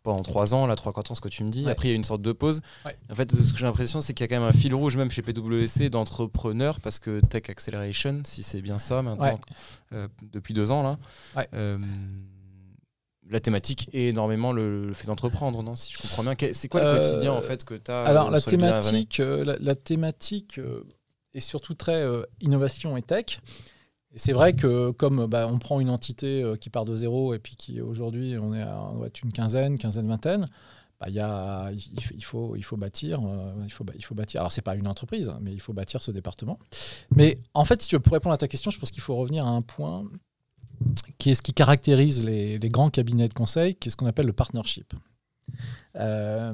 pendant trois ans, là, trois, quatre ans, ce que tu me dis. Après, il y a une sorte de pause. En fait, ce que j'ai l'impression, c'est qu'il y a quand même un fil rouge, même chez PwC, d'entrepreneurs, parce que Tech Acceleration, si c'est bien ça maintenant, euh, depuis deux ans, là la thématique est énormément le, fait d'entreprendre, non Si je comprends bien. C'est quoi le euh, quotidien en fait que tu as Alors la thématique, euh, la, thématique euh, est surtout très innovation et tech. Et c'est vrai que comme bah, on prend une entité qui part de zéro et puis qui aujourd'hui on est à une quinzaine, quinzaine, vingtaine, bah, y a, il, faut, il faut bâtir. il, faut, il faut bâtir. Alors c'est pas une entreprise, hein, mais il faut bâtir ce département. Mais en fait, si tu veux, pour répondre à ta question, je pense qu'il faut revenir à un point qui est ce qui caractérise les, grands cabinets de conseil, qui est ce qu'on appelle le partnership. Euh,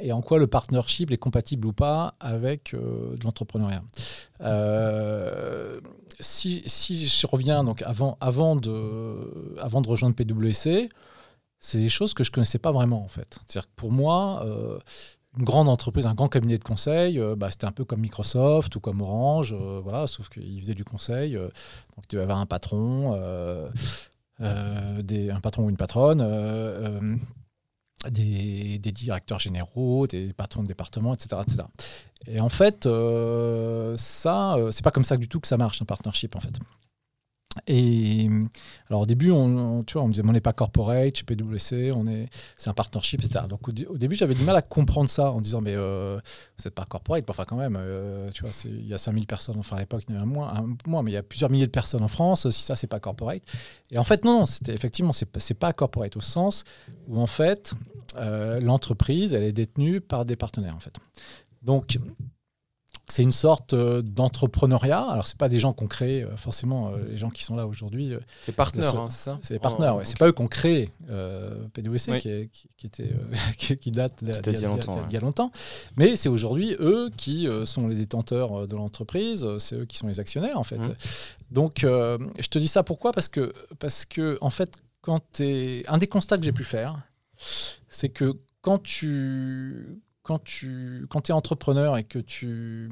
et en quoi le partnership est compatible ou pas avec euh, l'entrepreneuriat. Euh, si, je reviens donc avant, avant, de, avant de rejoindre PwC, c'est des choses que je ne connaissais pas vraiment en fait. Que pour moi, une grande entreprise, un grand cabinet de conseil, euh, bah, c'était un peu comme Microsoft ou comme Orange, euh, voilà, sauf qu'ils faisaient du conseil. Euh, donc tu vas avoir un patron, des, un patron ou une patronne, des, des, directeurs généraux, des patrons de département, etc. etc. Et en fait, ça, c'est pas comme ça du tout que ça marche, un partnership, en fait. Et alors au début, on, me disait, on n'est pas corporate chez PwC, on est, c'est un partnership, etc. Donc au, début, j'avais du mal à comprendre ça en disant, mais euh, vous n'êtes pas corporate, enfin quand même, euh, tu vois, il y a 5000 personnes, enfin à l'époque, il y en avait moins, moins, mais il y a plusieurs milliers de personnes en France, si ça, c'est pas corporate. Et en fait, non, effectivement, c'est, c'est pas corporate au sens où en fait, euh, l'entreprise, elle est détenue par des partenaires, en fait. Donc, c'est une sorte euh, d'entrepreneuriat. Alors, c'est pas des gens qu'on crée, euh, forcément, euh, les gens qui sont là aujourd'hui. les partenaires, hein, c'est ça C'est les partenaires, ouais. C'est pas eux qu'on crée PwC, qui, qui, était, qui, date d'il y, a longtemps. Mais c'est aujourd'hui eux qui sont les détenteurs de l'entreprise, c'est eux qui sont les actionnaires, en fait. Mmh. Donc, je te dis ça pourquoi? Parce que, parce que en fait, quand es... un des constats que j'ai pu faire, c'est que quand tu quand tu quand es entrepreneur et que tu,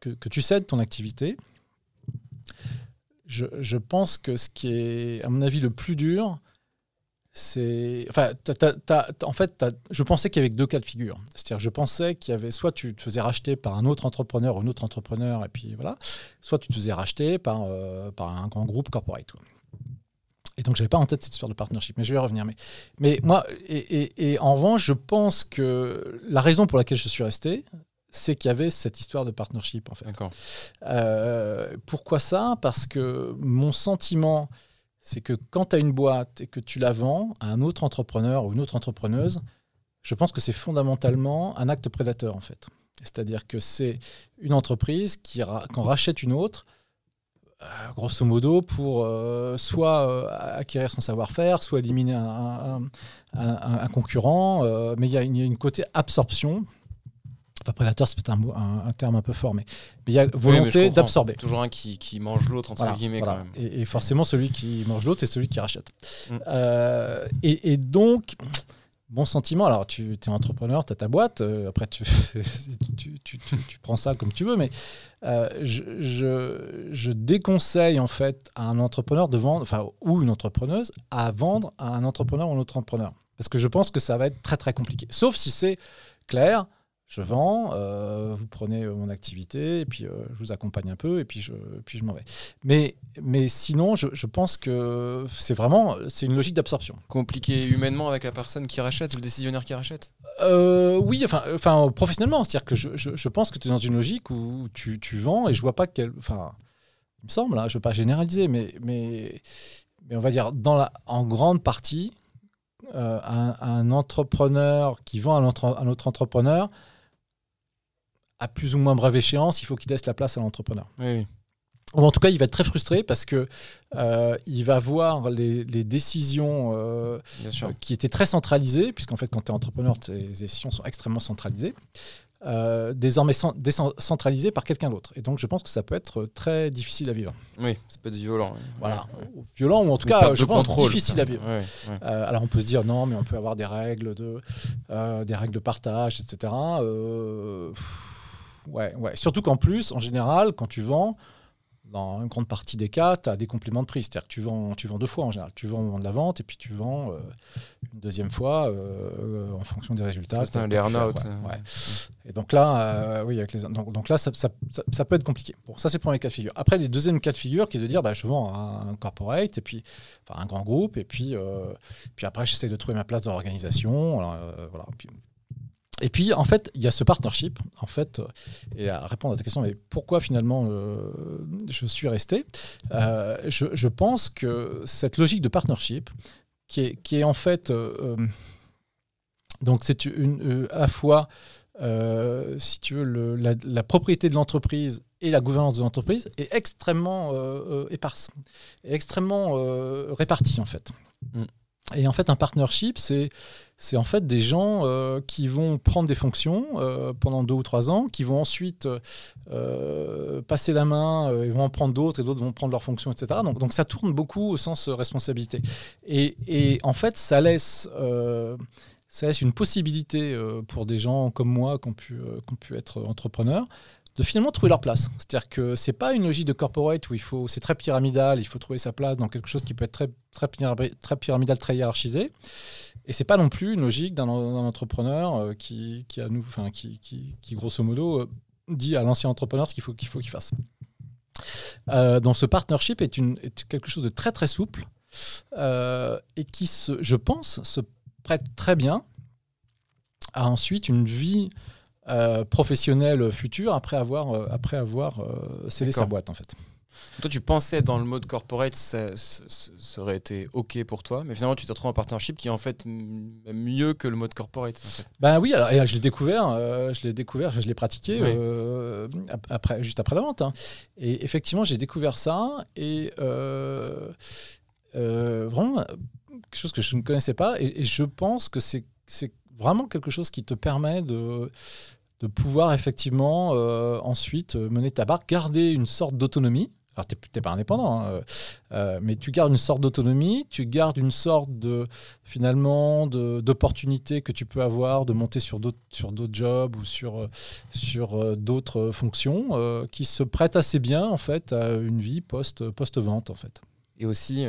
que, tu cèdes ton activité, je, je, pense que ce qui est, à mon avis, le plus dur, c'est. Enfin, en fait, je pensais qu'il y avait deux cas de figure. C'est-à-dire, je pensais qu'il y avait soit tu te faisais racheter par un autre entrepreneur ou un autre entrepreneur, et puis voilà, soit tu te faisais racheter par, euh, par un grand groupe corporate. Et donc, je n'avais pas en tête cette histoire de partnership, mais je vais y revenir. Mais, mais moi, et, en revanche, je pense que la raison pour laquelle je suis resté, c'est qu'il y avait cette histoire de partnership, en fait. Euh, pourquoi ça? Parce que mon sentiment, c'est que quand tu as une boîte et que tu la vends à un autre entrepreneur ou une autre entrepreneuse, je pense que c'est fondamentalement un acte prédateur, en fait. C'est-à-dire que c'est une entreprise qui, quand rachète une autre, grosso modo, pour euh, soit euh, acquérir son savoir-faire, soit éliminer un, concurrent. mais il y, a une côté absorption. Enfin, prédateur, c'est peut-être un, terme un peu fort, mais il y a volonté d'absorber. Toujours un qui, mange l'autre, entre guillemets, quand même. Et, forcément, celui qui mange l'autre est celui qui rachète. Mm. et, donc, bon sentiment. Alors, tu es entrepreneur, tu as ta boîte. Euh, après, tu, tu, prends ça comme tu veux. Mais euh, je, je, déconseille, en fait, à un entrepreneur de vendre, enfin, ou une entrepreneuse, à vendre à un entrepreneur ou un autre entrepreneur. Parce que je pense que ça va être très, très compliqué. Sauf si c'est clair, je vends, euh, vous prenez euh, mon activité, et puis euh, je vous accompagne un peu, et puis je, puis je m'en vais. Mais, mais sinon, je, je pense que c'est vraiment c'est une logique d'absorption. Compliqué humainement avec la personne qui rachète ou le décisionnaire qui rachète? Oui, enfin, enfin professionnellement. C'est-à-dire que je, je, pense que tu es dans une logique où tu, tu vends, et je vois pas quel. Enfin, il me semble, hein, je ne veux pas généraliser, mais, mais, mais on va dire dans la, en grande partie, un, un, entrepreneur qui vend à un autre entrepreneur à plus ou moins brève échéance, il faut qu'il laisse la place à l'entrepreneur. Ou en tout cas, il va être très frustré parce que euh, il va voir les, décisions euh, qui étaient très centralisées, puisqu'en fait, quand tu es entrepreneur, tes décisions sont extrêmement centralisées, euh, désormais centralisées par quelqu'un d'autre. Et donc, je pense que ça peut être très difficile à vivre. Oui, ça peut être violent. Voilà, violent ou en tout cas, je pense difficile à vivre. alors, on peut se dire non, mais on peut avoir des règles de, des règles de partage, etc. Euh, ouais, ouais. Surtout qu'en plus, en général, quand tu vends, dans une grande partie des cas, tu as des compléments de prix. C'est-à-dire que tu vends, tu vends deux fois en général. Tu vends au moment de la vente et puis tu vends euh, une deuxième fois euh, en fonction des résultats. C'est un earn-out. Ouais, Et donc là, euh, oui, avec les, donc, donc là ça, ça, ça, peut être compliqué. Bon, ça, c'est le premier cas de figure. Après, les deuxième cas de figure qui est de dire bah, je vends à un corporate et puis enfin, un grand groupe et puis, puis après, j'essaie de trouver ma place dans l'organisation. voilà. Puis, et puis, en fait, il y a ce partnership, en fait, et à répondre à ta question, mais pourquoi finalement euh, je suis resté euh, je, pense que cette logique de partnership, qui est, est en fait, euh, donc c'est une, à la fois, si tu veux, la, propriété de l'entreprise et la gouvernance de l'entreprise est extrêmement éparse, extrêmement répartie en fait. Mm. Et en fait, un partnership, c'est c'est en fait des gens euh, qui vont prendre des fonctions euh, pendant deux ou trois ans, qui vont ensuite euh, passer la main, ils vont en prendre d'autres et d'autres vont prendre leurs fonctions, etc. Donc, donc ça tourne beaucoup au sens responsabilité. Et, et, en fait, ça laisse, ça laisse une possibilité pour des gens comme moi qui ont pu, qui ont pu être entrepreneurs de finalement trouver leur place. C'est-à-dire que c'est pas une logique de corporate où il faut, c'est très pyramidal, il faut trouver sa place dans quelque chose qui peut être très, très, très pyramidal, très hiérarchisé. Et c'est pas non plus une logique d'un entrepreneur euh, qui, a nous, enfin, qui, qui, grosso modo, euh, dit à l'ancien entrepreneur ce qu'il faut qu'il faut fasse. donc ce partnership est, une, est, quelque chose de très très souple et qui, se, je pense, se prête très bien à ensuite une vie professionnelle future après avoir, après avoir scellé sa boîte en fait. Toi, tu pensais dans le mode corporate, ça, aurait été OK pour toi, mais finalement, tu t'es retrouvé en partnership qui est en fait mieux que le mode corporate. En Ben oui, alors, je l'ai découvert, euh, je l'ai découvert, je l'ai pratiqué euh, après, juste après la vente. Hein. Et effectivement, j'ai découvert ça et euh, vraiment quelque chose que je ne connaissais pas. Et, je pense que c'est vraiment quelque chose qui te permet de de pouvoir effectivement ensuite mener ta barque, garder une sorte d'autonomie alors, tu n'es pas indépendant, hein, euh, euh, mais tu gardes une sorte d'autonomie, tu gardes une sorte de, finalement, d'opportunité que tu peux avoir de monter sur d'autres jobs ou sur, euh, sur d'autres fonctions qui se prêtent assez bien, en fait, à une vie post-vente, post en fait. Et aussi,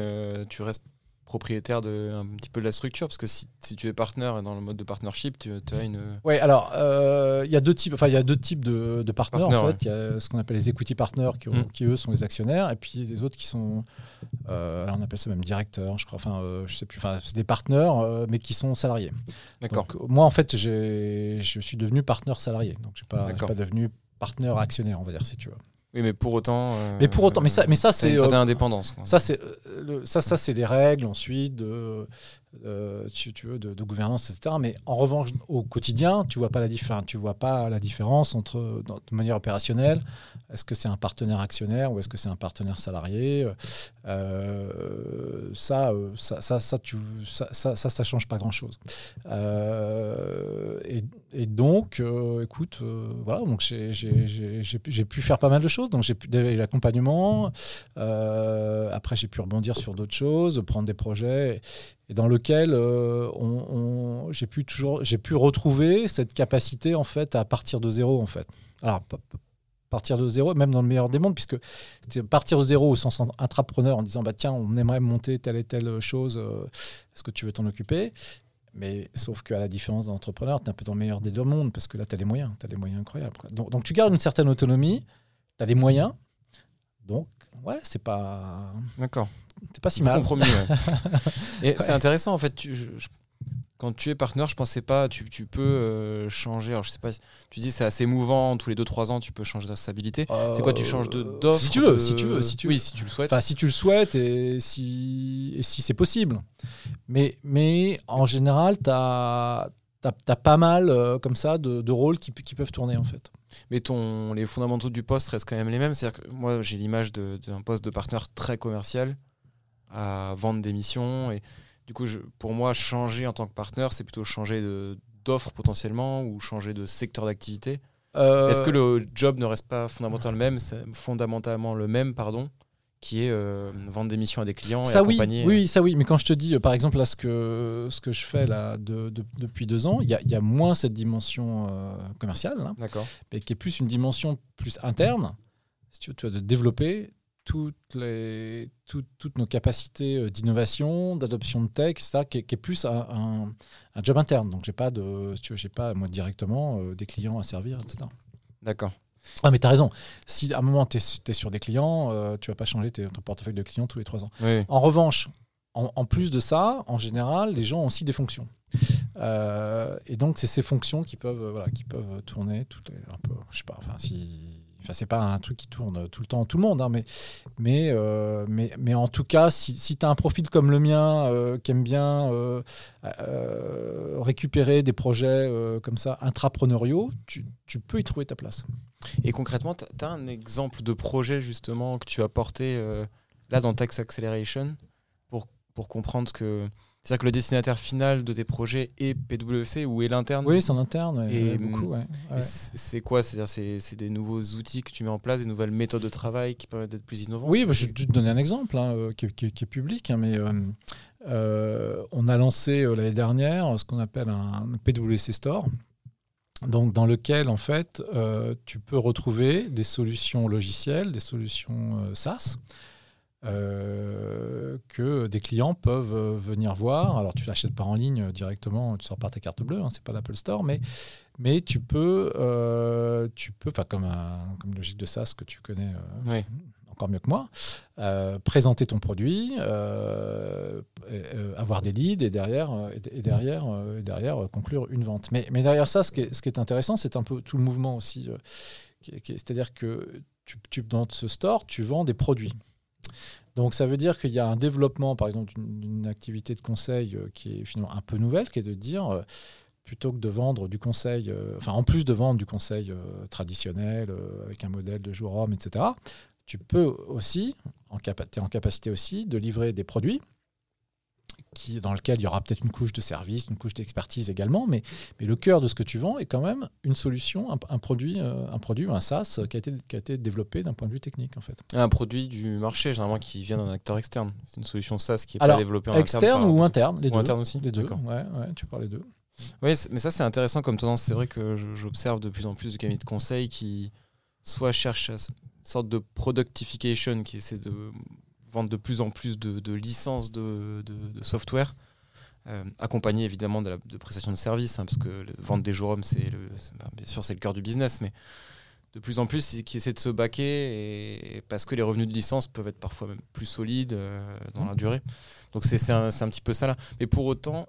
tu restes propriétaire de un petit peu de la structure parce que si, si tu es partenaire dans le mode de partnership tu, as une ouais alors euh, il y a deux types enfin il y a deux types de, de partenaires en fait. il y a ce qu'on appelle les equity partners qui, mm. qui, eux sont les actionnaires et puis les autres qui sont euh, on appelle ça même directeurs je crois enfin euh, je sais plus enfin c'est des partenaires mais qui sont salariés. D'accord. Moi en fait je suis devenu partenaire salarié. Donc je suis pas, pas devenu partenaire actionnaire on va dire si tu veux oui, mais pour autant. mais pour autant, mais ça, mais ça c'est. Une certaine indépendance. Ça, c'est ça, ça c'est les règles ensuite de euh, tu, veux, de, gouvernance, etc. Mais en revanche, au quotidien, tu vois pas la différence. Tu vois pas la différence entre, de manière opérationnelle, est-ce que c'est un partenaire actionnaire ou est-ce que c'est un partenaire salarié euh, ça, euh, ça, ça, ça, ça, ça, ça, change pas grand-chose. et, et, donc, écoute, voilà, donc j'ai pu faire pas mal de choses. Donc j'ai pu l'accompagnement. après, j'ai pu rebondir sur d'autres choses, prendre des projets et dans lequel euh, on, j'ai pu toujours j'ai pu retrouver cette capacité en fait à partir de zéro en fait. Alors partir de zéro, même dans le meilleur des mondes, puisque partir de zéro au sens intrapreneur en disant bah tiens on aimerait monter telle et telle chose, euh, est-ce que tu veux t'en occuper? Mais sauf qu'à la différence d'un entrepreneur, tu es un peu dans le meilleur des deux mondes, parce que là, tu as des moyens, tu as des moyens incroyables. Donc, donc, tu gardes une certaine autonomie, tu as des moyens, donc ouais, c'est pas... D'accord. C'est pas si mal. Compromis, Et c'est intéressant en fait. Tu, quand tu es partenaire, je pensais pas, tu, tu peux euh, changer. Alors je sais pas, tu dis c'est assez mouvant, tous les 2-3 ans tu peux changer de stabilité. c'est quoi, tu changes d'offre Si tu veux, si tu veux, si tu Oui, si tu le souhaites. Enfin, si tu le souhaites et si, et si c'est possible. Mais, mais en général, tu as, as, pas mal euh, comme ça de, de rôles qui, qui peuvent tourner en fait mais ton, les fondamentaux du poste restent quand même les mêmes. C'est-à-dire que moi, j'ai l'image d'un poste de partenaire très commercial à vendre des missions. Et du coup, je, pour moi, changer en tant que partenaire, c'est plutôt changer d'offre potentiellement ou changer de secteur d'activité. Euh, Est-ce que le job ne reste pas fondamentalement le même, fondamentalement le même pardon, qui est euh, vendre des missions à des clients ça et accompagner oui, oui, ça oui. Mais quand je te dis, euh, par exemple, là, ce que, ce que je fais là de, depuis deux ans, il y, y, a moins cette dimension commerciale, D'accord. mais qui est plus une dimension plus interne. Si tu veux, tu de développer toutes, les, toutes nos capacités euh, d'innovation, d'adoption de tech, etc., qui, est, plus un, un, job interne. Donc, je n'ai pas, de, j'ai pas moi directement euh, des clients à servir, etc. D'accord. Ah, mais tu as raison. Si à un moment, tu es, sur des clients, euh, tu vas pas changer ton portefeuille de clients tous les trois ans. En revanche, en, plus de ça, en général, les gens ont aussi des fonctions. et donc, c'est ces fonctions qui peuvent, voilà, qui peuvent tourner toutes les, un peu, je sais pas, enfin, si Enfin, c'est pas un truc qui tourne tout le temps, tout le monde, hein, mais, mais, euh, mais, mais, en tout cas, si, si tu as un profil comme le mien euh, qui aime bien euh, récupérer des projets comme ça intrapreneuriaux, tu, tu, peux y trouver ta place. Et concrètement, tu as un exemple de projet justement que tu as porté là dans Tax Acceleration pour, pour comprendre que c'est-à-dire que le destinataire final de tes projets est PwC ou est l'interne? Oui, c'est en interne. et, beaucoup, c'est quoi? C'est-à-dire c'est des nouveaux outils que tu mets en place, des nouvelles méthodes de travail qui permettent d'être plus innovantes Oui, bah, je vais te donner un exemple hein, euh, qui, est public, hein, mais euh, euh, on a lancé l'année dernière ce qu'on appelle un PwC Store. Donc, dans lequel, en fait, tu peux retrouver des solutions logicielles, des solutions SaaS, euh, que des clients peuvent euh, venir voir. Alors tu l'achètes pas en ligne directement, tu sors par ta carte bleue, hein, c'est pas l'Apple Store, mais, tu peux, euh, tu peux, enfin comme, comme logique de SaaS que tu connais encore mieux que moi, présenter ton produit, avoir des leads et derrière, et derrière, et derrière conclure une vente. Mais, mais derrière ça, ce qui est, intéressant, c'est un peu tout le mouvement aussi. C'est-à-dire que tu, tu, dans ce store, tu vends des produits. Donc ça veut dire qu'il y a un développement, par exemple, d'une activité de conseil euh, qui est finalement un peu nouvelle, qui est de dire, euh, plutôt que de vendre du conseil, euh, enfin en plus de vendre du conseil traditionnel avec un modèle de jour homme, etc., tu peux aussi, en, es en capacité aussi de livrer des produits qui, dans lequel il y aura peut-être une couche de service, une couche d'expertise également, mais, mais le cœur de ce que tu vends est quand même une solution, un, produit, euh, un produit, un SaaS qui a été, qui a été développé d'un point de vue technique en fait. Un produit du marché généralement qui vient d'un acteur externe. C'est une solution SaaS qui est pas développée en externe ou interne, les ou deux. interne aussi. Les deux. Ouais, ouais, tu parles les deux. Oui, mais ça c'est intéressant comme tendance. C'est vrai que j'observe de plus en plus de cabinets de conseil qui soit cherchent sorte de productification, qui essaie de vendre de plus en plus de, licences de, software, euh, accompagné évidemment de, prestations de services, hein, parce que vendre des jours hommes, c'est bien sûr c'est le cœur du business, mais de plus en plus qui essaient de se baquer et, parce que les revenus de licence peuvent être parfois même plus solides euh, dans la durée. Donc c'est un, un, petit peu ça là. Mais pour autant,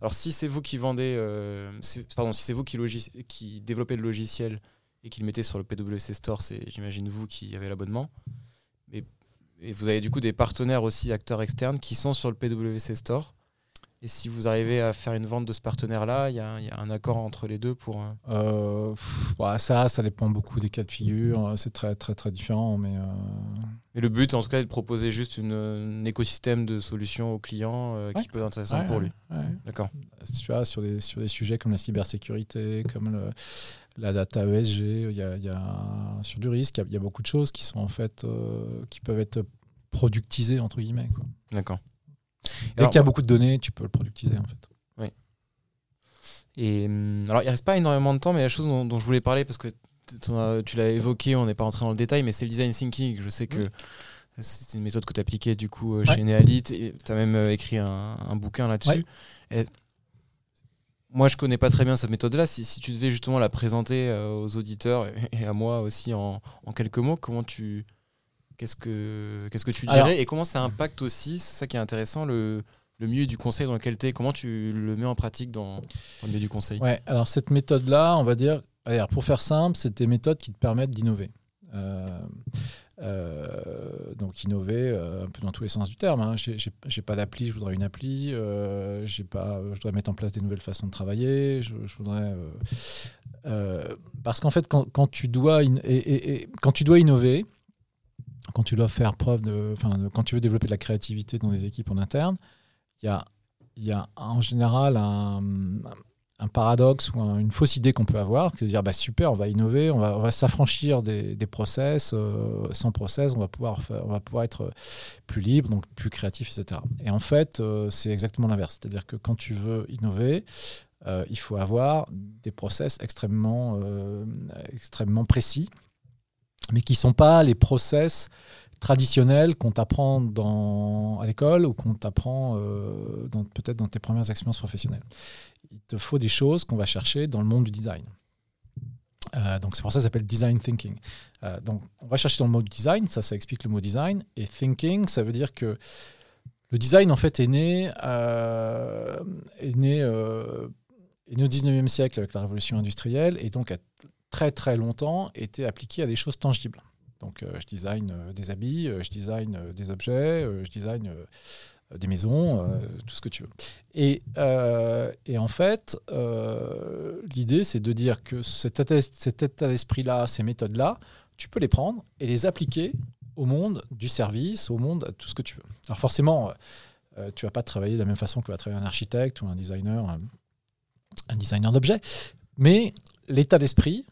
alors si c'est vous qui vendez, euh, pardon, si c'est vous qui développez le logiciel et qui le mettez sur le PwC Store, c'est j'imagine vous qui avez l'abonnement. Mais et vous avez du coup des partenaires aussi, acteurs externes, qui sont sur le PwC Store. Et si vous arrivez à faire une vente de ce partenaire-là, il y, a un accord entre les deux pour. Euh... bah, ça, ça dépend beaucoup des cas de figure. C'est très, très, très différent. Mais, euh... le but, en tout cas, est de proposer juste une, un écosystème de solutions aux clients euh, qui peut être intéressant pour lui. D'accord. Tu vois, sur des, sur des sujets comme la cybersécurité, comme le, la data ESG, il y a, il y a sur du risque, il y, a, beaucoup de choses qui sont en fait euh, qui peuvent être productisées entre guillemets. D'accord. Dès qu'il y a beaucoup de données, tu peux le productiser en fait. Oui. Et hum, alors il reste pas énormément de temps, mais la chose dont, je voulais parler parce que tu l'as évoqué, on n'est pas rentré dans le détail, mais c'est le design thinking. Je sais que c'est une méthode que tu appliquée du coup euh, chez Nealit et tu as même euh, écrit un, bouquin là-dessus moi, je connais pas très bien cette méthode-là. Si, si, tu devais justement la présenter euh, aux auditeurs et, à moi aussi en, quelques mots, comment tu, qu'est-ce que, qu'est-ce que tu dirais et comment ça impacte aussi, c'est ça qui est intéressant, le, le milieu du conseil dans lequel tu es. Comment tu le mets en pratique dans, le milieu du conseil? Ouais. Alors cette méthode-là, on va dire, pour faire simple, c'est des méthodes qui te permettent d'innover. Euh, euh, donc innover euh, un peu dans tous les sens du terme. Hein. J'ai pas d'appli, je voudrais une appli. Euh, j'ai pas, je dois mettre en place des nouvelles façons de travailler. Je, voudrais parce qu'en fait, quand, tu dois quand tu dois innover, quand tu dois faire preuve de, enfin, quand tu veux développer de la créativité dans des équipes en interne, il y a, y a en général un, un paradoxe ou une fausse idée qu'on peut avoir, c'est de dire bah, super, on va innover, on va, on va s'affranchir des, des, process, euh, sans process, on va, pouvoir on va pouvoir être plus libre, donc plus créatif, etc. Et en fait, euh, c'est exactement l'inverse. C'est-à-dire que quand tu veux innover, euh, il faut avoir des process extrêmement, extrêmement précis, mais qui ne sont pas les process traditionnels qu'on t'apprend à l'école ou qu'on t'apprend peut-être dans tes premières expériences professionnelles il te faut des choses qu'on va chercher dans le monde du design. Euh, donc c'est pour ça que ça s'appelle design thinking. Euh, donc on va chercher dans le mot design, ça ça explique le mot design, et thinking ça veut dire que le design en fait est né, euh, au 19e siècle avec la révolution industrielle et donc a très très longtemps été appliqué à des choses tangibles. Donc je design des habits, je design des objets, je design des maisons, euh, tout ce que tu veux. Et, euh, et en fait, euh, l'idée, c'est de dire que cet état, d'esprit-là, ces méthodes-là, tu peux les prendre et les appliquer au monde du service, au monde, tout ce que tu veux. Alors forcément, tu vas pas travailler de la même façon que va travailler un architecte ou un designer, un, designer d'objets, mais l'état d'esprit,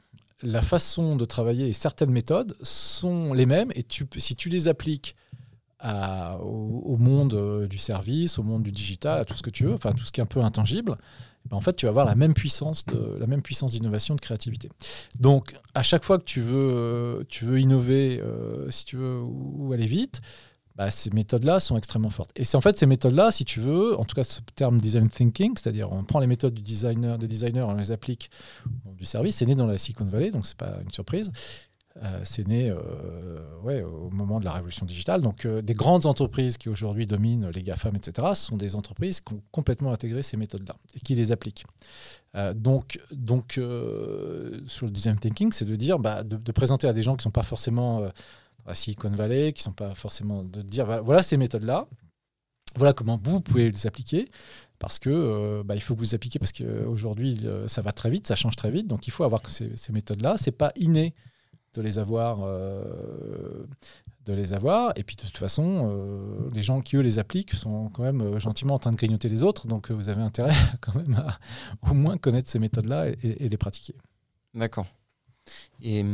la façon de travailler et certaines méthodes sont les mêmes et tu, si tu les appliques au, monde euh, du service, au monde du digital, à tout ce que tu veux, enfin tout ce qui est un peu intangible, eh ben, en fait, tu vas avoir la même puissance de la même puissance d'innovation, de créativité. Donc, à chaque fois que tu veux, euh, tu veux innover, euh, si tu veux, ou, aller vite, bah, ces méthodes-là sont extrêmement fortes. Et c'est en fait ces méthodes-là, si tu veux, en tout cas ce terme design thinking, c'est-à-dire on prend les méthodes du designer, des designers, on les applique du service, c'est né dans la Silicon Valley, donc c'est pas une surprise. C'est né ouais, au moment de la révolution digitale. Donc, des grandes entreprises qui aujourd'hui dominent les GAFAM, etc., sont des entreprises qui ont complètement intégré ces méthodes-là et qui les appliquent. donc, donc sur le design thinking, c'est de dire, bah, de, présenter à des gens qui ne sont pas forcément à Silicon Valley, qui ne sont pas forcément de dire, voilà ces méthodes-là, voilà comment vous pouvez les appliquer parce que euh, bah, il faut que vous appliquiez parce qu'aujourd'hui euh, ça va très vite, ça change très vite, donc il faut avoir ces, ces méthodes-là. C'est pas inné de les avoir, euh, de les avoir. Et puis de toute façon, les gens qui eux les appliquent sont quand même gentiment en train de grignoter les autres, donc vous avez intérêt quand même à au moins connaître ces méthodes-là et, les pratiquer. D'accord. Et,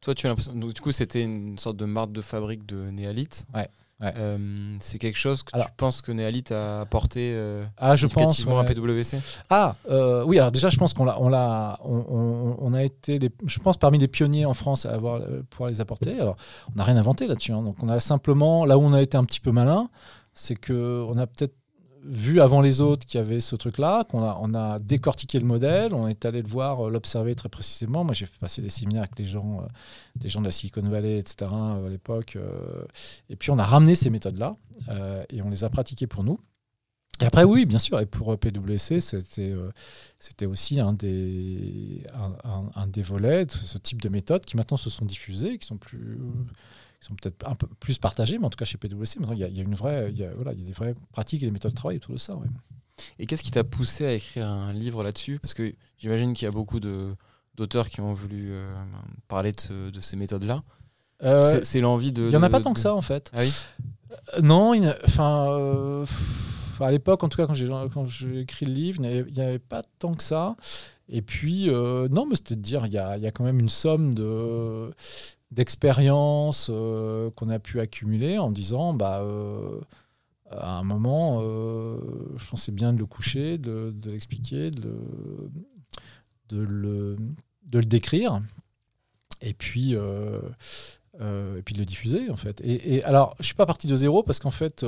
toi, tu as l'impression, du coup, c'était une sorte de marque de fabrique de néalite. Ouais. Euh, c'est quelque chose que tu penses que Nealit a apporté euh, ah, je pense, à PwC Ah, euh, oui, alors déjà, je pense qu'on l'a, on, l'a, on, on, a été, je pense, parmi les pionniers en France à avoir, pouvoir les apporter. Alors, on n'a rien inventé là-dessus. Hein. donc, on a simplement, là où on a été un petit peu malin, c'est qu'on a peut-être vu avant les autres qu'il y avait ce truc-là, qu'on a, on a décortiqué le modèle, on est allé le voir, euh, l'observer très précisément. Moi, j'ai passer des séminaires avec des gens, euh, des gens de la Silicon Valley, etc. Euh, à l'époque. et puis, on a ramené ces méthodes-là et on les a pratiquées pour nous. Et après, oui, bien sûr, et pour PwC, c'était, c'était aussi un des, un, un, des volets de ce type de méthodes qui maintenant se sont diffusées, qui sont plus sont peut-être un peu plus partagés, mais en tout cas chez PwC, maintenant, il y, a, une vraie, il y a, voilà, il y a des vraies pratiques et des méthodes de travail autour de ça. Et qu'est-ce qui t'a poussé à écrire un livre là-dessus Parce que j'imagine qu'il y a beaucoup de, d'auteurs qui ont voulu euh, parler de, de ces méthodes-là. Euh, c'est, l'envie de. Il n'y en a pas tant que ça, en fait. Ah oui euh, Non, enfin. à l'époque, en tout cas, quand j'ai, quand j'ai écrit le livre, il n'y avait, pas tant que ça. Et puis, non, mais c'était de dire, il y a, y a, quand même une somme de, d'expérience euh, qu'on a pu accumuler en disant bah euh, à un moment euh, je pensais bien de le coucher de, l'expliquer de, de, le, de le décrire et puis et puis de le diffuser en fait et, alors je suis pas parti de zéro parce qu'en fait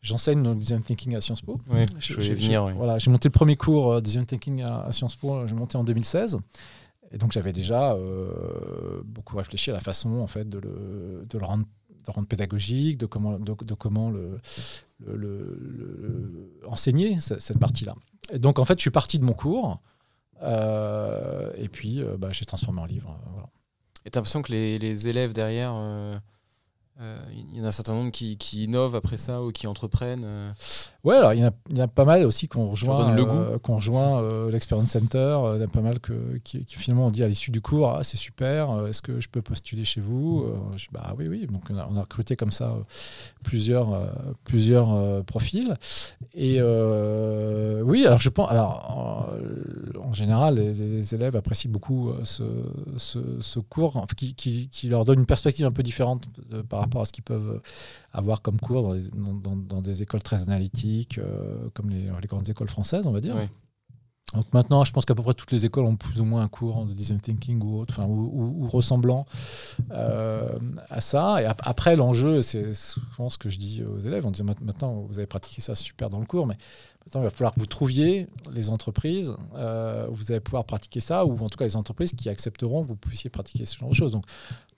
J'enseigne le design thinking à Sciences Po. Oui, je vais venir. Voilà, j'ai monté le premier cours design thinking à, à Sciences Po. J'ai monté en 2016. Et donc j'avais déjà euh, beaucoup réfléchi à la façon en fait de le, rendre, pédagogique, de comment, de, comment le, enseigner cette, partie-là. Et donc en fait je suis parti de mon cours euh, et puis euh, bah, j'ai transformé en livre. Voilà. Et tu as l'impression que les, élèves derrière il y en a un certain nombre qui, qui, innovent après ça ou qui entreprennent. Euh. Ouais, alors il y, a, il y, a, pas mal aussi qu'on rejoint, le euh, qu'on rejoint euh, l'Experience Center. il y a pas mal que, qui, finalement on dit à l'issue du cours ah, c'est super, est-ce que je peux postuler chez vous je, Bah oui, oui. Donc on a, on a recruté comme ça plusieurs, plusieurs profils. Et oui, alors je pense. Alors en, général, les, élèves apprécient beaucoup ce, ce, ce cours qui, qui, qui, leur donne une perspective un peu différente par rapport à ce qu'ils peuvent avoir comme cours dans, dans, dans, des écoles très analytiques, euh, comme les, les, grandes écoles françaises, on va dire. Donc maintenant, je pense qu'à peu près toutes les écoles ont plus ou moins un cours de design thinking ou autre, enfin, ou, ressemblant euh, à ça. Et après, l'enjeu, c'est souvent ce que je dis aux élèves. On dit maintenant, vous avez pratiqué ça super dans le cours, mais maintenant, il va falloir que vous trouviez les entreprises euh, où vous allez pouvoir pratiquer ça, ou en tout cas les entreprises qui accepteront que vous puissiez pratiquer ce genre de choses. Donc,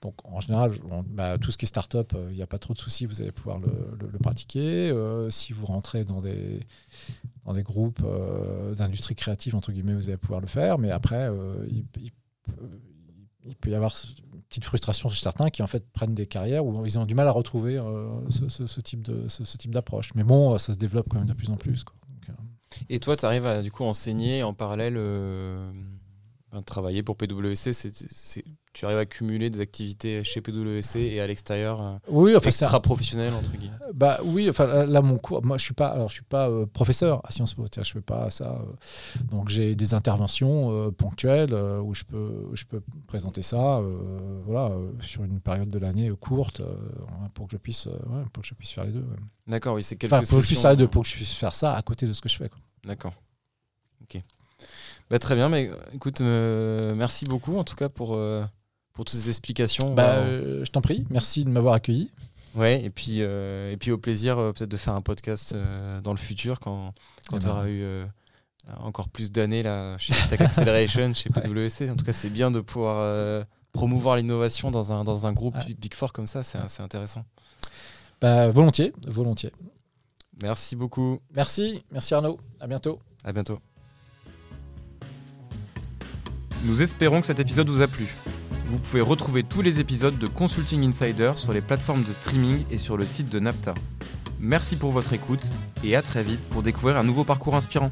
donc en général, bah, tout ce qui est start-up, euh, il n'y a pas trop de soucis, vous allez pouvoir le, pratiquer. Euh, si vous rentrez dans des, dans des groupes euh, d'industrie créative, entre guillemets, vous allez pouvoir le faire. Mais après, il, peut y avoir une petite frustration chez certains qui en fait prennent des carrières où ils ont du mal à retrouver ce, type de, ce, type d'approche. Mais bon, ça se développe quand même de plus en plus. Et toi, tu arrives à du coup enseigner en parallèle travailler pour PwC, c'est, tu arrives à cumuler des activités chez PwC et à l'extérieur euh, oui, enfin, extra professionnel entre guillemets. Bah oui, enfin là mon cours, moi je suis pas, alors je suis pas euh, professeur à Sciences Po, je fais pas ça. Euh. donc j'ai des interventions ponctuelles où je peux, je peux présenter ça, voilà, sur une période de l'année courte pour que je puisse, pour que je puisse faire les deux. D'accord, oui, c'est quelque enfin, pour que je puisse faire les deux, pour que je puisse faire ça à côté de ce que je fais. D'accord. Ok. Bah, très bien, mais écoute, merci beaucoup en tout cas pour, pour toutes ces explications. Bah, euh, je t'en prie, merci de m'avoir accueilli. Ouais, et puis, et puis au plaisir peut-être de faire un podcast dans le futur quand, quand tu auras eu encore plus d'années là, chez Tech Acceleration, chez PwC. En tout cas, c'est bien de pouvoir promouvoir l'innovation dans un, dans un groupe Big Four comme ça, c'est intéressant. Bah, volontiers, volontiers. Merci beaucoup. Merci, merci Arnaud. À bientôt. À bientôt. Nous espérons que cet épisode vous a plu. Vous pouvez retrouver tous les épisodes de Consulting Insider sur les plateformes de streaming et sur le site de NAPTA. Merci pour votre écoute et à très vite pour découvrir un nouveau parcours inspirant.